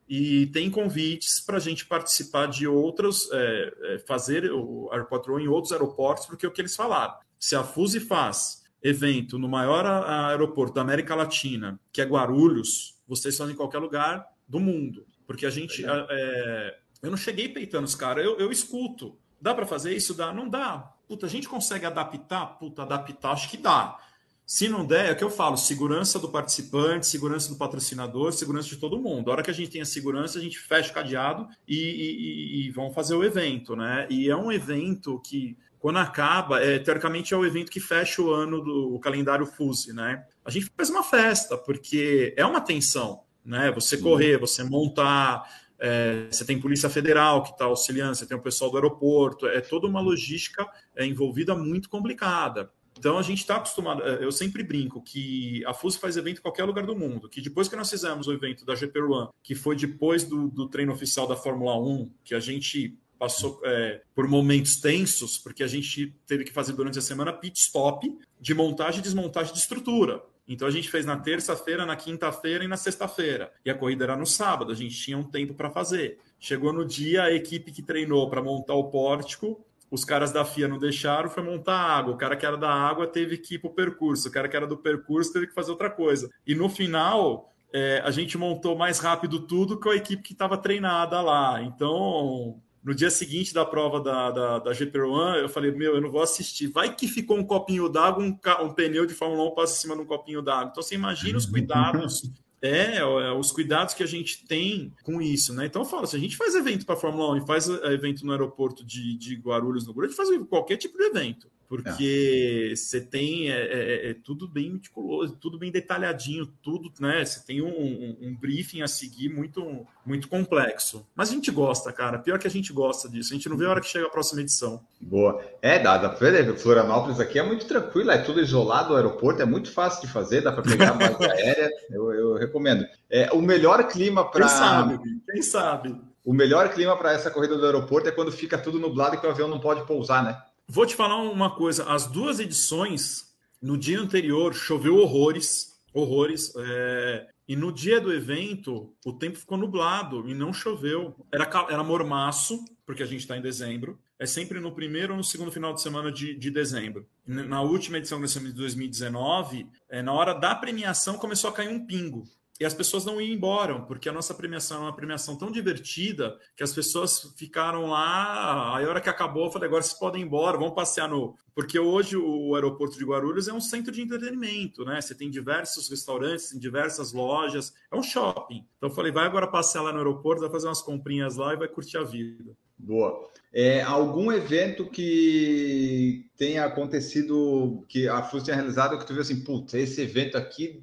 e tem convites para a gente participar de outros, é, é, fazer o Airport em outros aeroportos, porque é o que eles falaram. Se a FUSI faz evento no maior aeroporto da América Latina, que é Guarulhos, vocês estão em qualquer lugar do mundo. Porque a gente. É, eu não cheguei peitando os caras, eu, eu escuto. Dá para fazer isso? Dá? Não dá. Puta, a gente consegue adaptar? Puta, adaptar, acho que dá. Se não der, é o que eu falo: segurança do participante, segurança do patrocinador, segurança de todo mundo. A hora que a gente tem a segurança, a gente fecha o cadeado e, e, e vão fazer o evento, né? E é um evento que, quando acaba, é, teoricamente é o evento que fecha o ano do o calendário FUSE, né? A gente faz uma festa, porque é uma tensão, né? Você correr, você montar, é, você tem Polícia Federal que está auxiliando, você tem o pessoal do aeroporto, é toda uma logística é, envolvida muito complicada. Então a gente está acostumado, é, eu sempre brinco que a FUS faz evento em qualquer lugar do mundo, que depois que nós fizemos o evento da GP One, que foi depois do, do treino oficial da Fórmula 1, que a gente passou é, por momentos tensos, porque a gente teve que fazer durante a semana pit stop de montagem e desmontagem de estrutura. Então a gente fez na terça-feira, na quinta-feira e na sexta-feira. E a corrida era no sábado, a gente tinha um tempo para fazer. Chegou no dia, a equipe que treinou para montar o pórtico, os caras da FIA não deixaram, foi montar água. O cara que era da água teve que ir para o percurso, o cara que era do percurso teve que fazer outra coisa. E no final, é, a gente montou mais rápido tudo com a equipe que estava treinada lá. Então, no dia seguinte da prova da, da, da GP1, eu falei, meu, eu não vou assistir. Vai que ficou um copinho d'água, um, um, pneu de Fórmula 1 passa em cima de um copinho d'água. Então, você imagina os cuidados é, é, os cuidados que a gente tem com isso, né? Então eu falo, se a gente faz evento para a Fórmula 1 e faz é, evento no aeroporto de, de Guarulhos, no gente faz qualquer tipo de evento porque você tem é, é, é, tudo bem meticuloso, tudo bem detalhadinho, tudo, né? Você tem um, um, um, briefing a seguir muito, muito complexo. Mas a gente gosta, cara. Pior que a gente gosta disso. A gente não vê a hora que chega a próxima edição. Boa. É, da Florianópolis aqui é muito tranquilo, é tudo isolado, o aeroporto é muito fácil de fazer, dá para pegar a base aérea. Eu, eu, recomendo. É, o melhor clima para. Quem sabe? Quem sabe? O melhor clima para essa corrida do aeroporto é quando fica tudo nublado e que o avião não pode pousar, né? Vou te falar uma coisa: as duas edições, no dia anterior, choveu horrores, horrores. É, e no dia do evento, o tempo ficou nublado e não choveu. Era, era mormaço, porque a gente está em dezembro. É sempre no primeiro ou no segundo final de semana de, de dezembro. Na última edição de 2019, é, na hora da premiação, começou a cair um pingo. E as pessoas não iam embora, porque a nossa premiação é uma premiação tão divertida que as pessoas ficaram lá. Aí, a hora que acabou, eu falei: agora vocês podem ir embora, vamos passear no. Porque hoje o aeroporto de Guarulhos é um centro de entretenimento, né? Você tem diversos restaurantes, tem diversas lojas, é um shopping. Então, eu falei: vai agora passear lá no aeroporto, vai fazer umas comprinhas lá e vai curtir a vida. Boa. É, algum evento que tenha acontecido, que a FUS tenha realizado, que tu viu assim, putz, esse evento aqui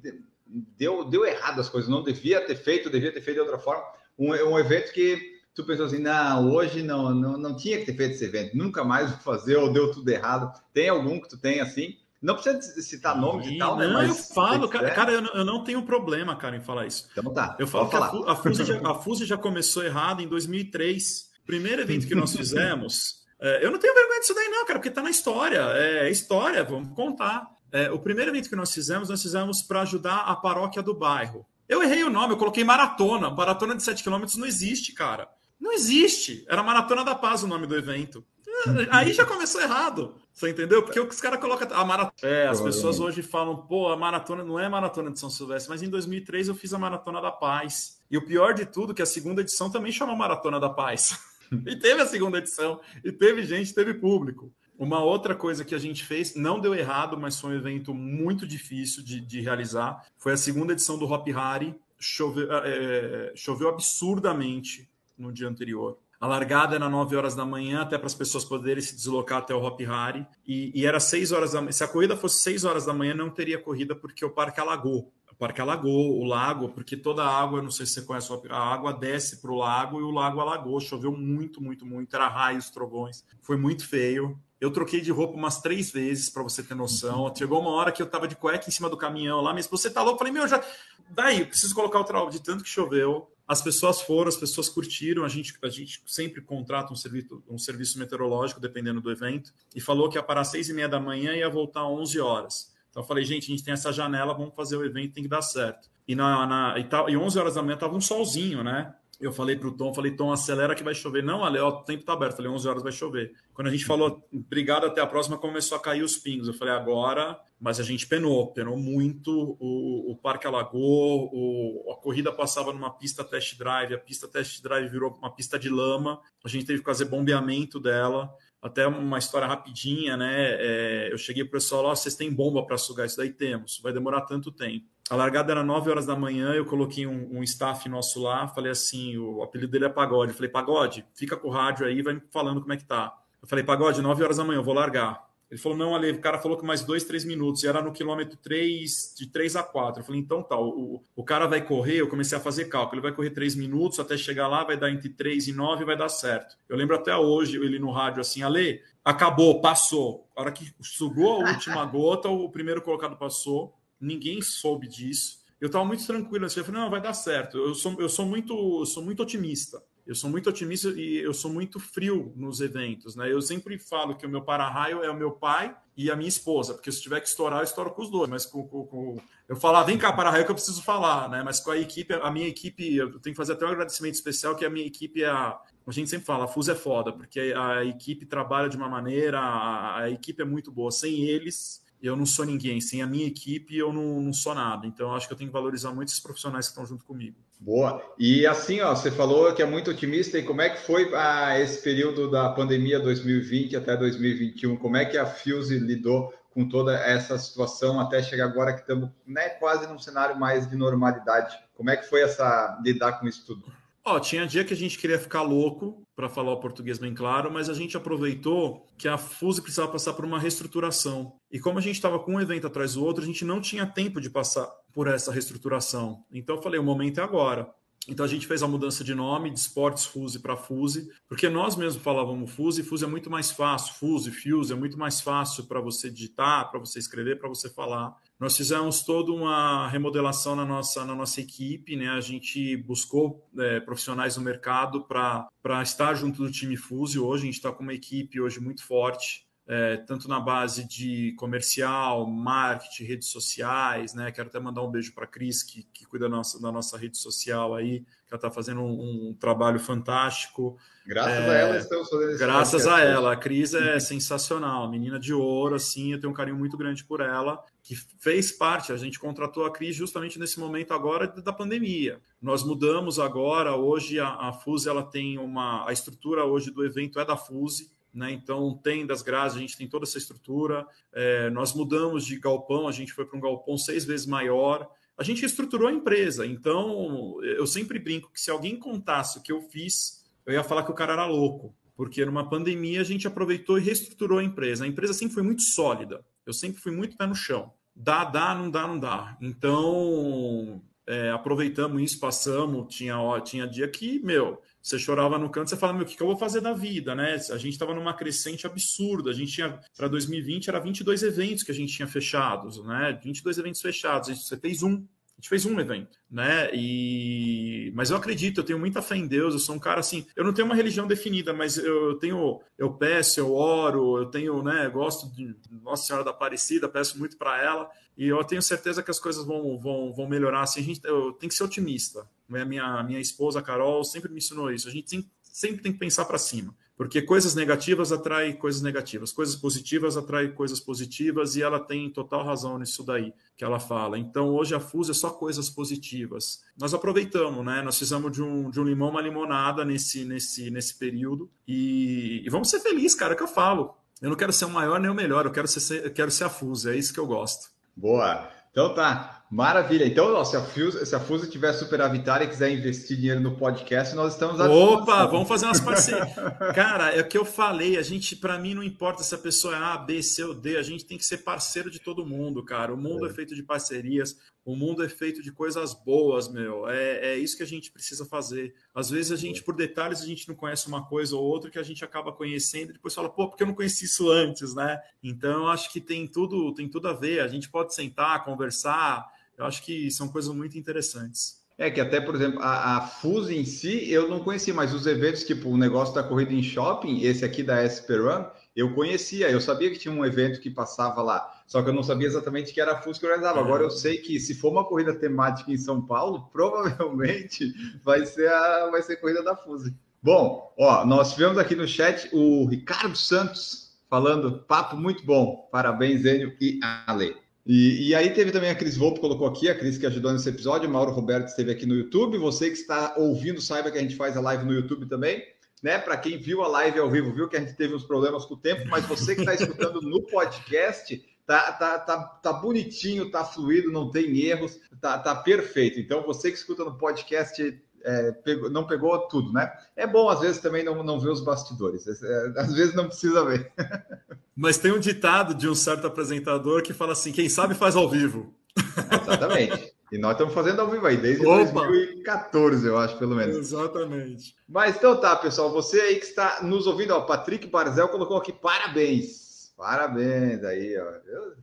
deu, deu errado as coisas, não devia ter feito, devia ter feito de outra forma. Um, um evento que tu pensou assim, não, hoje não, não, não tinha que ter feito esse evento, nunca mais vou fazer, ou deu tudo errado. Tem algum que tu tem assim? Não precisa citar nomes e, e tal, né? Não, Mas eu falo, cara, cara eu, não, eu, não tenho problema, cara, em falar isso. Então tá. Eu falo que a, a, FUSE já, a FUSE já começou errado em 2003 primeiro evento que nós fizemos, é, eu não tenho vergonha disso daí, não, cara, porque tá na história. É, é história, vamos contar. É, o primeiro evento que nós fizemos, nós fizemos para ajudar a paróquia do bairro. Eu errei o nome, eu coloquei maratona. Maratona de 7 km não existe, cara. Não existe. Era Maratona da Paz o nome do evento. Aí já começou errado. Você entendeu? Porque os caras colocam a maratona. É, as pessoas hoje falam, pô, a maratona não é maratona de São Silvestre, mas em 2003 eu fiz a Maratona da Paz. E o pior de tudo, que a segunda edição também chamou Maratona da Paz. e teve a segunda edição, e teve gente, teve público. Uma outra coisa que a gente fez, não deu errado, mas foi um evento muito difícil de, de realizar, foi a segunda edição do Hop Hari. Choveu, é, choveu absurdamente no dia anterior. A largada era 9 horas da manhã, até para as pessoas poderem se deslocar até o Hop Hari. E, e era 6 horas da manhã. Se a corrida fosse 6 horas da manhã, não teria corrida porque o parque alagou parque alagou, o lago, porque toda a água, não sei se você conhece, a água desce para o lago e o lago alagou, choveu muito, muito, muito, era raios, trovões, foi muito feio. Eu troquei de roupa umas três vezes, para você ter noção. Chegou uma hora que eu tava de cueca em cima do caminhão lá, mas você tá louco? Eu falei, meu, já. Daí, preciso colocar o trabalho de tanto que choveu. As pessoas foram, as pessoas curtiram. A gente, a gente sempre contrata um serviço, um serviço meteorológico, dependendo do evento, e falou que ia parar às seis e meia da manhã e ia voltar às 11 horas. Então eu falei, gente, a gente tem essa janela, vamos fazer o evento, tem que dar certo. E, na, na, e, tal, e 11 horas da manhã tava um solzinho, né? Eu falei para o Tom, falei, Tom, acelera que vai chover. Não, Ale, ó, o tempo tá aberto. Falei, 11 horas vai chover. Quando a gente falou, obrigado, até a próxima, começou a cair os pingos. Eu falei, agora, mas a gente penou, penou muito. O, o parque alagou, o, a corrida passava numa pista test drive, a pista test drive virou uma pista de lama. A gente teve que fazer bombeamento dela. Até uma história rapidinha, né? É, eu cheguei para o pessoal, ó, vocês têm bomba para sugar? Isso daí temos, vai demorar tanto tempo. A largada era 9 horas da manhã, eu coloquei um, um staff nosso lá, falei assim, o apelido dele é Pagode. Eu falei, Pagode, fica com o rádio aí, vai me falando como é que tá. Eu falei, Pagode, 9 horas da manhã, eu vou largar. Ele falou, não, Ale, o cara falou que mais dois, três minutos, e era no quilômetro 3, de 3 a 4. Eu falei, então tá, o, o cara vai correr, eu comecei a fazer cálculo, ele vai correr 3 minutos, até chegar lá, vai dar entre 3 e 9 e vai dar certo. Eu lembro até hoje, ele no rádio assim, Ale, acabou, passou. A hora que sugou a última gota, o primeiro colocado passou, ninguém soube disso. Eu estava muito tranquilo, assim, eu falei, não, vai dar certo. Eu sou, eu sou muito, eu sou muito otimista eu sou muito otimista e eu sou muito frio nos eventos, né? Eu sempre falo que o meu para-raio é o meu pai e a minha esposa, porque se tiver que estourar, eu estouro com os dois. Mas com, com, com... eu falar, vem cá, para-raio que eu preciso falar, né? Mas com a equipe, a minha equipe, eu tenho que fazer até um agradecimento especial que a minha equipe é a. A gente sempre fala, a FUS é foda, porque a equipe trabalha de uma maneira, a equipe é muito boa. Sem eles, eu não sou ninguém. Sem a minha equipe, eu não, não sou nada. Então, acho que eu tenho que valorizar muito esses profissionais que estão junto comigo. Boa. E assim, ó, você falou que é muito otimista. E como é que foi ah, esse período da pandemia 2020 até 2021? Como é que a Fuse lidou com toda essa situação até chegar agora que estamos né, quase num cenário mais de normalidade? Como é que foi essa lidar com isso tudo? Ó, tinha dia que a gente queria ficar louco, para falar o português bem claro, mas a gente aproveitou que a Fuse precisava passar por uma reestruturação. E como a gente estava com um evento atrás do outro, a gente não tinha tempo de passar por essa reestruturação. Então eu falei, o momento é agora. Então a gente fez a mudança de nome de Sports Fuse para Fuse, porque nós mesmos falávamos Fuse, e Fuse é muito mais fácil, Fuse, Fuse é muito mais fácil para você digitar, para você escrever, para você falar. Nós fizemos toda uma remodelação na nossa, na nossa equipe, né? A gente buscou é, profissionais no mercado para estar junto do time Fuse hoje. A gente está com uma equipe hoje muito forte é, tanto na base de comercial, marketing, redes sociais, né? Quero até mandar um beijo para a Cris, que, que cuida da nossa, da nossa rede social aí, que ela está fazendo um, um, trabalho fantástico. Graças é, a ela estamos fazendo esse Graças a ela. A Cris é sensacional, menina de ouro, assim, eu tenho um carinho muito grande por ela, que fez parte, a gente contratou a Cris justamente nesse momento agora da pandemia. Nós mudamos agora, hoje a, a Fuse, ela tem uma... A estrutura hoje do evento é da Fuse, né? Então tem das grades, a gente tem toda essa estrutura. É, nós mudamos de galpão, a gente foi para um galpão seis vezes maior. A gente estruturou a empresa. Então eu sempre brinco que se alguém contasse o que eu fiz, eu ia falar que o cara era louco, porque numa pandemia a gente aproveitou e reestruturou a empresa. A empresa sempre foi muito sólida. Eu sempre fui muito pé no chão. Dá, dá, não dá, não dá. Então é, aproveitamos isso, passamos. Tinha, tinha dia que, meu, você chorava no canto, você fala, meu, o que, que eu vou fazer da vida, né? A gente estava numa crescente absurda. A gente tinha, para 2020, era 22 eventos que a gente tinha fechados, né? 22 eventos fechados. Você fez um. A gente fez um evento, né? E mas eu acredito, eu tenho muita fé em Deus. Eu sou um cara assim. Eu não tenho uma religião definida, mas eu tenho, eu peço, eu oro, eu tenho, né? Gosto de Nossa Senhora da Aparecida, peço muito para ela e eu tenho certeza que as coisas vão, vão, vão melhorar. Assim, a gente eu, tem que ser otimista. Né? Minha minha esposa Carol sempre me ensinou isso. A gente tem, sempre tem que pensar para cima. Porque coisas negativas atraem coisas negativas, coisas positivas atraem coisas positivas, e ela tem total razão nisso daí que ela fala. Então, hoje a FUS é só coisas positivas. Nós aproveitamos, né? Nós fizemos de um, de um limão uma limonada nesse, nesse, nesse período, e, e vamos ser felizes, cara, que eu falo. Eu não quero ser o maior nem o melhor, eu quero ser, eu quero ser a FUS, é isso que eu gosto. Boa. Então tá. Maravilha. Então, ó, se a Fuse, se a Fuse tiver superavitária e quiser investir dinheiro no podcast, nós estamos Opa, vamos fazer umas parcerias. Cara, é o que eu falei, a gente, para mim, não importa se a pessoa é A, B, C ou D, a gente tem que ser parceiro de todo mundo, cara. O mundo é, é feito de parcerias, o mundo é feito de coisas boas, meu. É, é isso que a gente precisa fazer. Às vezes a gente, por detalhes, a gente não conhece uma coisa ou outra que a gente acaba conhecendo e depois fala, pô, porque eu não conheci isso antes, né? Então, eu acho que tem tudo, tem tudo a ver. A gente pode sentar, conversar eu acho que são coisas muito interessantes. É que até, por exemplo, a, a FUS em si eu não conhecia, mas os eventos, tipo o negócio da corrida em shopping, esse aqui da SP Run, eu conhecia, eu sabia que tinha um evento que passava lá, só que eu não sabia exatamente que era a FUS que organizava. É. Agora eu sei que se for uma corrida temática em São Paulo, provavelmente vai ser a vai ser a corrida da FUS. Bom, ó, nós tivemos aqui no chat o Ricardo Santos falando, papo muito bom. Parabéns, Enio e Ale. E, e, aí teve também a Cris Volpe, colocou aqui, a Cris que ajudou nesse episódio, o Mauro Roberto esteve aqui no YouTube. Você que está ouvindo, saiba que a gente faz a live no YouTube também. Né? Para quem viu a live ao vivo, viu que a gente teve uns problemas com o tempo, mas você que está escutando no podcast, tá, tá, tá, tá bonitinho, tá fluido, não tem erros, tá, tá perfeito. Então, você que escuta no podcast, é, pegou, não pegou tudo, né? É bom, às vezes, também não, não ver os bastidores. É, às vezes não precisa ver. Mas tem um ditado de um certo apresentador que fala assim: quem sabe faz ao vivo. Exatamente. E nós estamos fazendo ao vivo aí, desde Opa. 2014, eu acho, pelo menos. Exatamente. Mas então tá, pessoal. Você aí que está nos ouvindo, ó, Patrick Barzel colocou aqui parabéns. Parabéns aí, ó.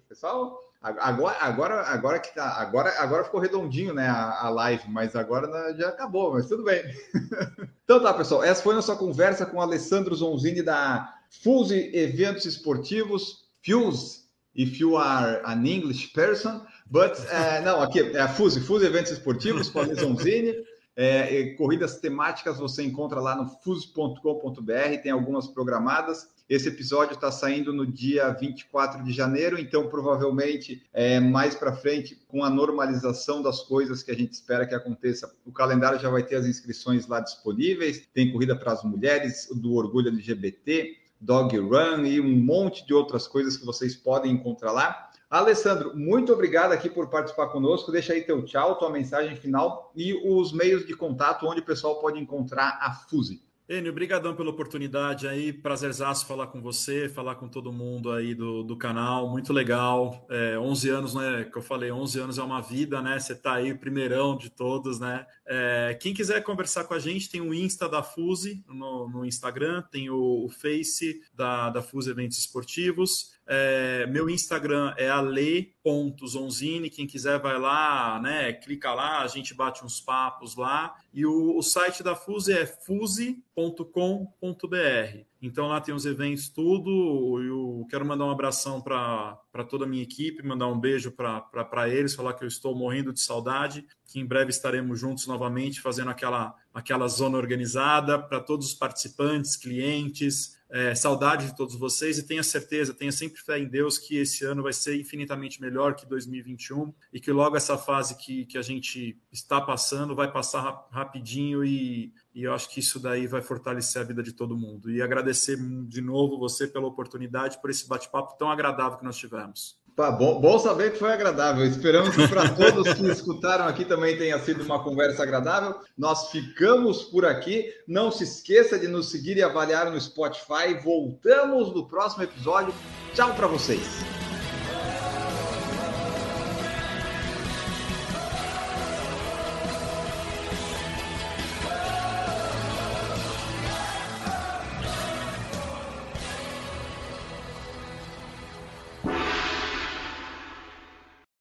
Pessoal, Agora, agora, agora que tá, agora, agora ficou redondinho, né, a, a live, mas agora já acabou, mas tudo bem. então tá, pessoal, essa foi a nossa conversa com Alessandro Zonzini da Fuse Eventos Esportivos, Fuse, if you are an English person, but uh, não, aqui é Fuse, Fuse Eventos Esportivos com a Zonzini. É, corridas temáticas você encontra lá no fuse.com.br, tem algumas programadas. Esse episódio está saindo no dia 24 de janeiro, então provavelmente é, mais para frente, com a normalização das coisas que a gente espera que aconteça, o calendário já vai ter as inscrições lá disponíveis. Tem corrida para as mulheres, do orgulho LGBT, Dog Run e um monte de outras coisas que vocês podem encontrar lá. Alessandro, muito obrigado aqui por participar conosco. Deixa aí teu tchau, tua mensagem final e os meios de contato onde o pessoal pode encontrar a Fuse. Enio, obrigadão pela oportunidade aí, prazerzaço falar com você, falar com todo mundo aí do, do canal, muito legal, é, 11 anos, né, que eu falei, 11 anos é uma vida, né, você tá aí, primeirão de todos, né, é, quem quiser conversar com a gente, tem o Insta da Fuse no, no Instagram, tem o, o Face da, da Fuse Eventos Esportivos, é, meu Instagram é ale.zonzini. Quem quiser vai lá, né? Clica lá, a gente bate uns papos lá. E o, o site da Fuse é fuse.com.br. Então lá tem os eventos, tudo. Eu quero mandar um abração para toda a minha equipe, mandar um beijo para eles, falar que eu estou morrendo de saudade, que em breve estaremos juntos novamente, fazendo aquela, aquela zona organizada para todos os participantes, clientes, é, saudade de todos vocês e tenha certeza, tenha sempre fé em Deus que esse ano vai ser infinitamente melhor que 2021 e que logo essa fase que, que a gente está passando vai passar rapidinho e, e eu acho que isso daí vai fortalecer a vida de todo mundo. E agradecer de novo você pela oportunidade, por esse bate-papo tão agradável que nós tivemos. Tá bom, bom saber que foi agradável. Esperamos que para todos que escutaram aqui também tenha sido uma conversa agradável. Nós ficamos por aqui. Não se esqueça de nos seguir e avaliar no Spotify. Voltamos no próximo episódio. Tchau para vocês.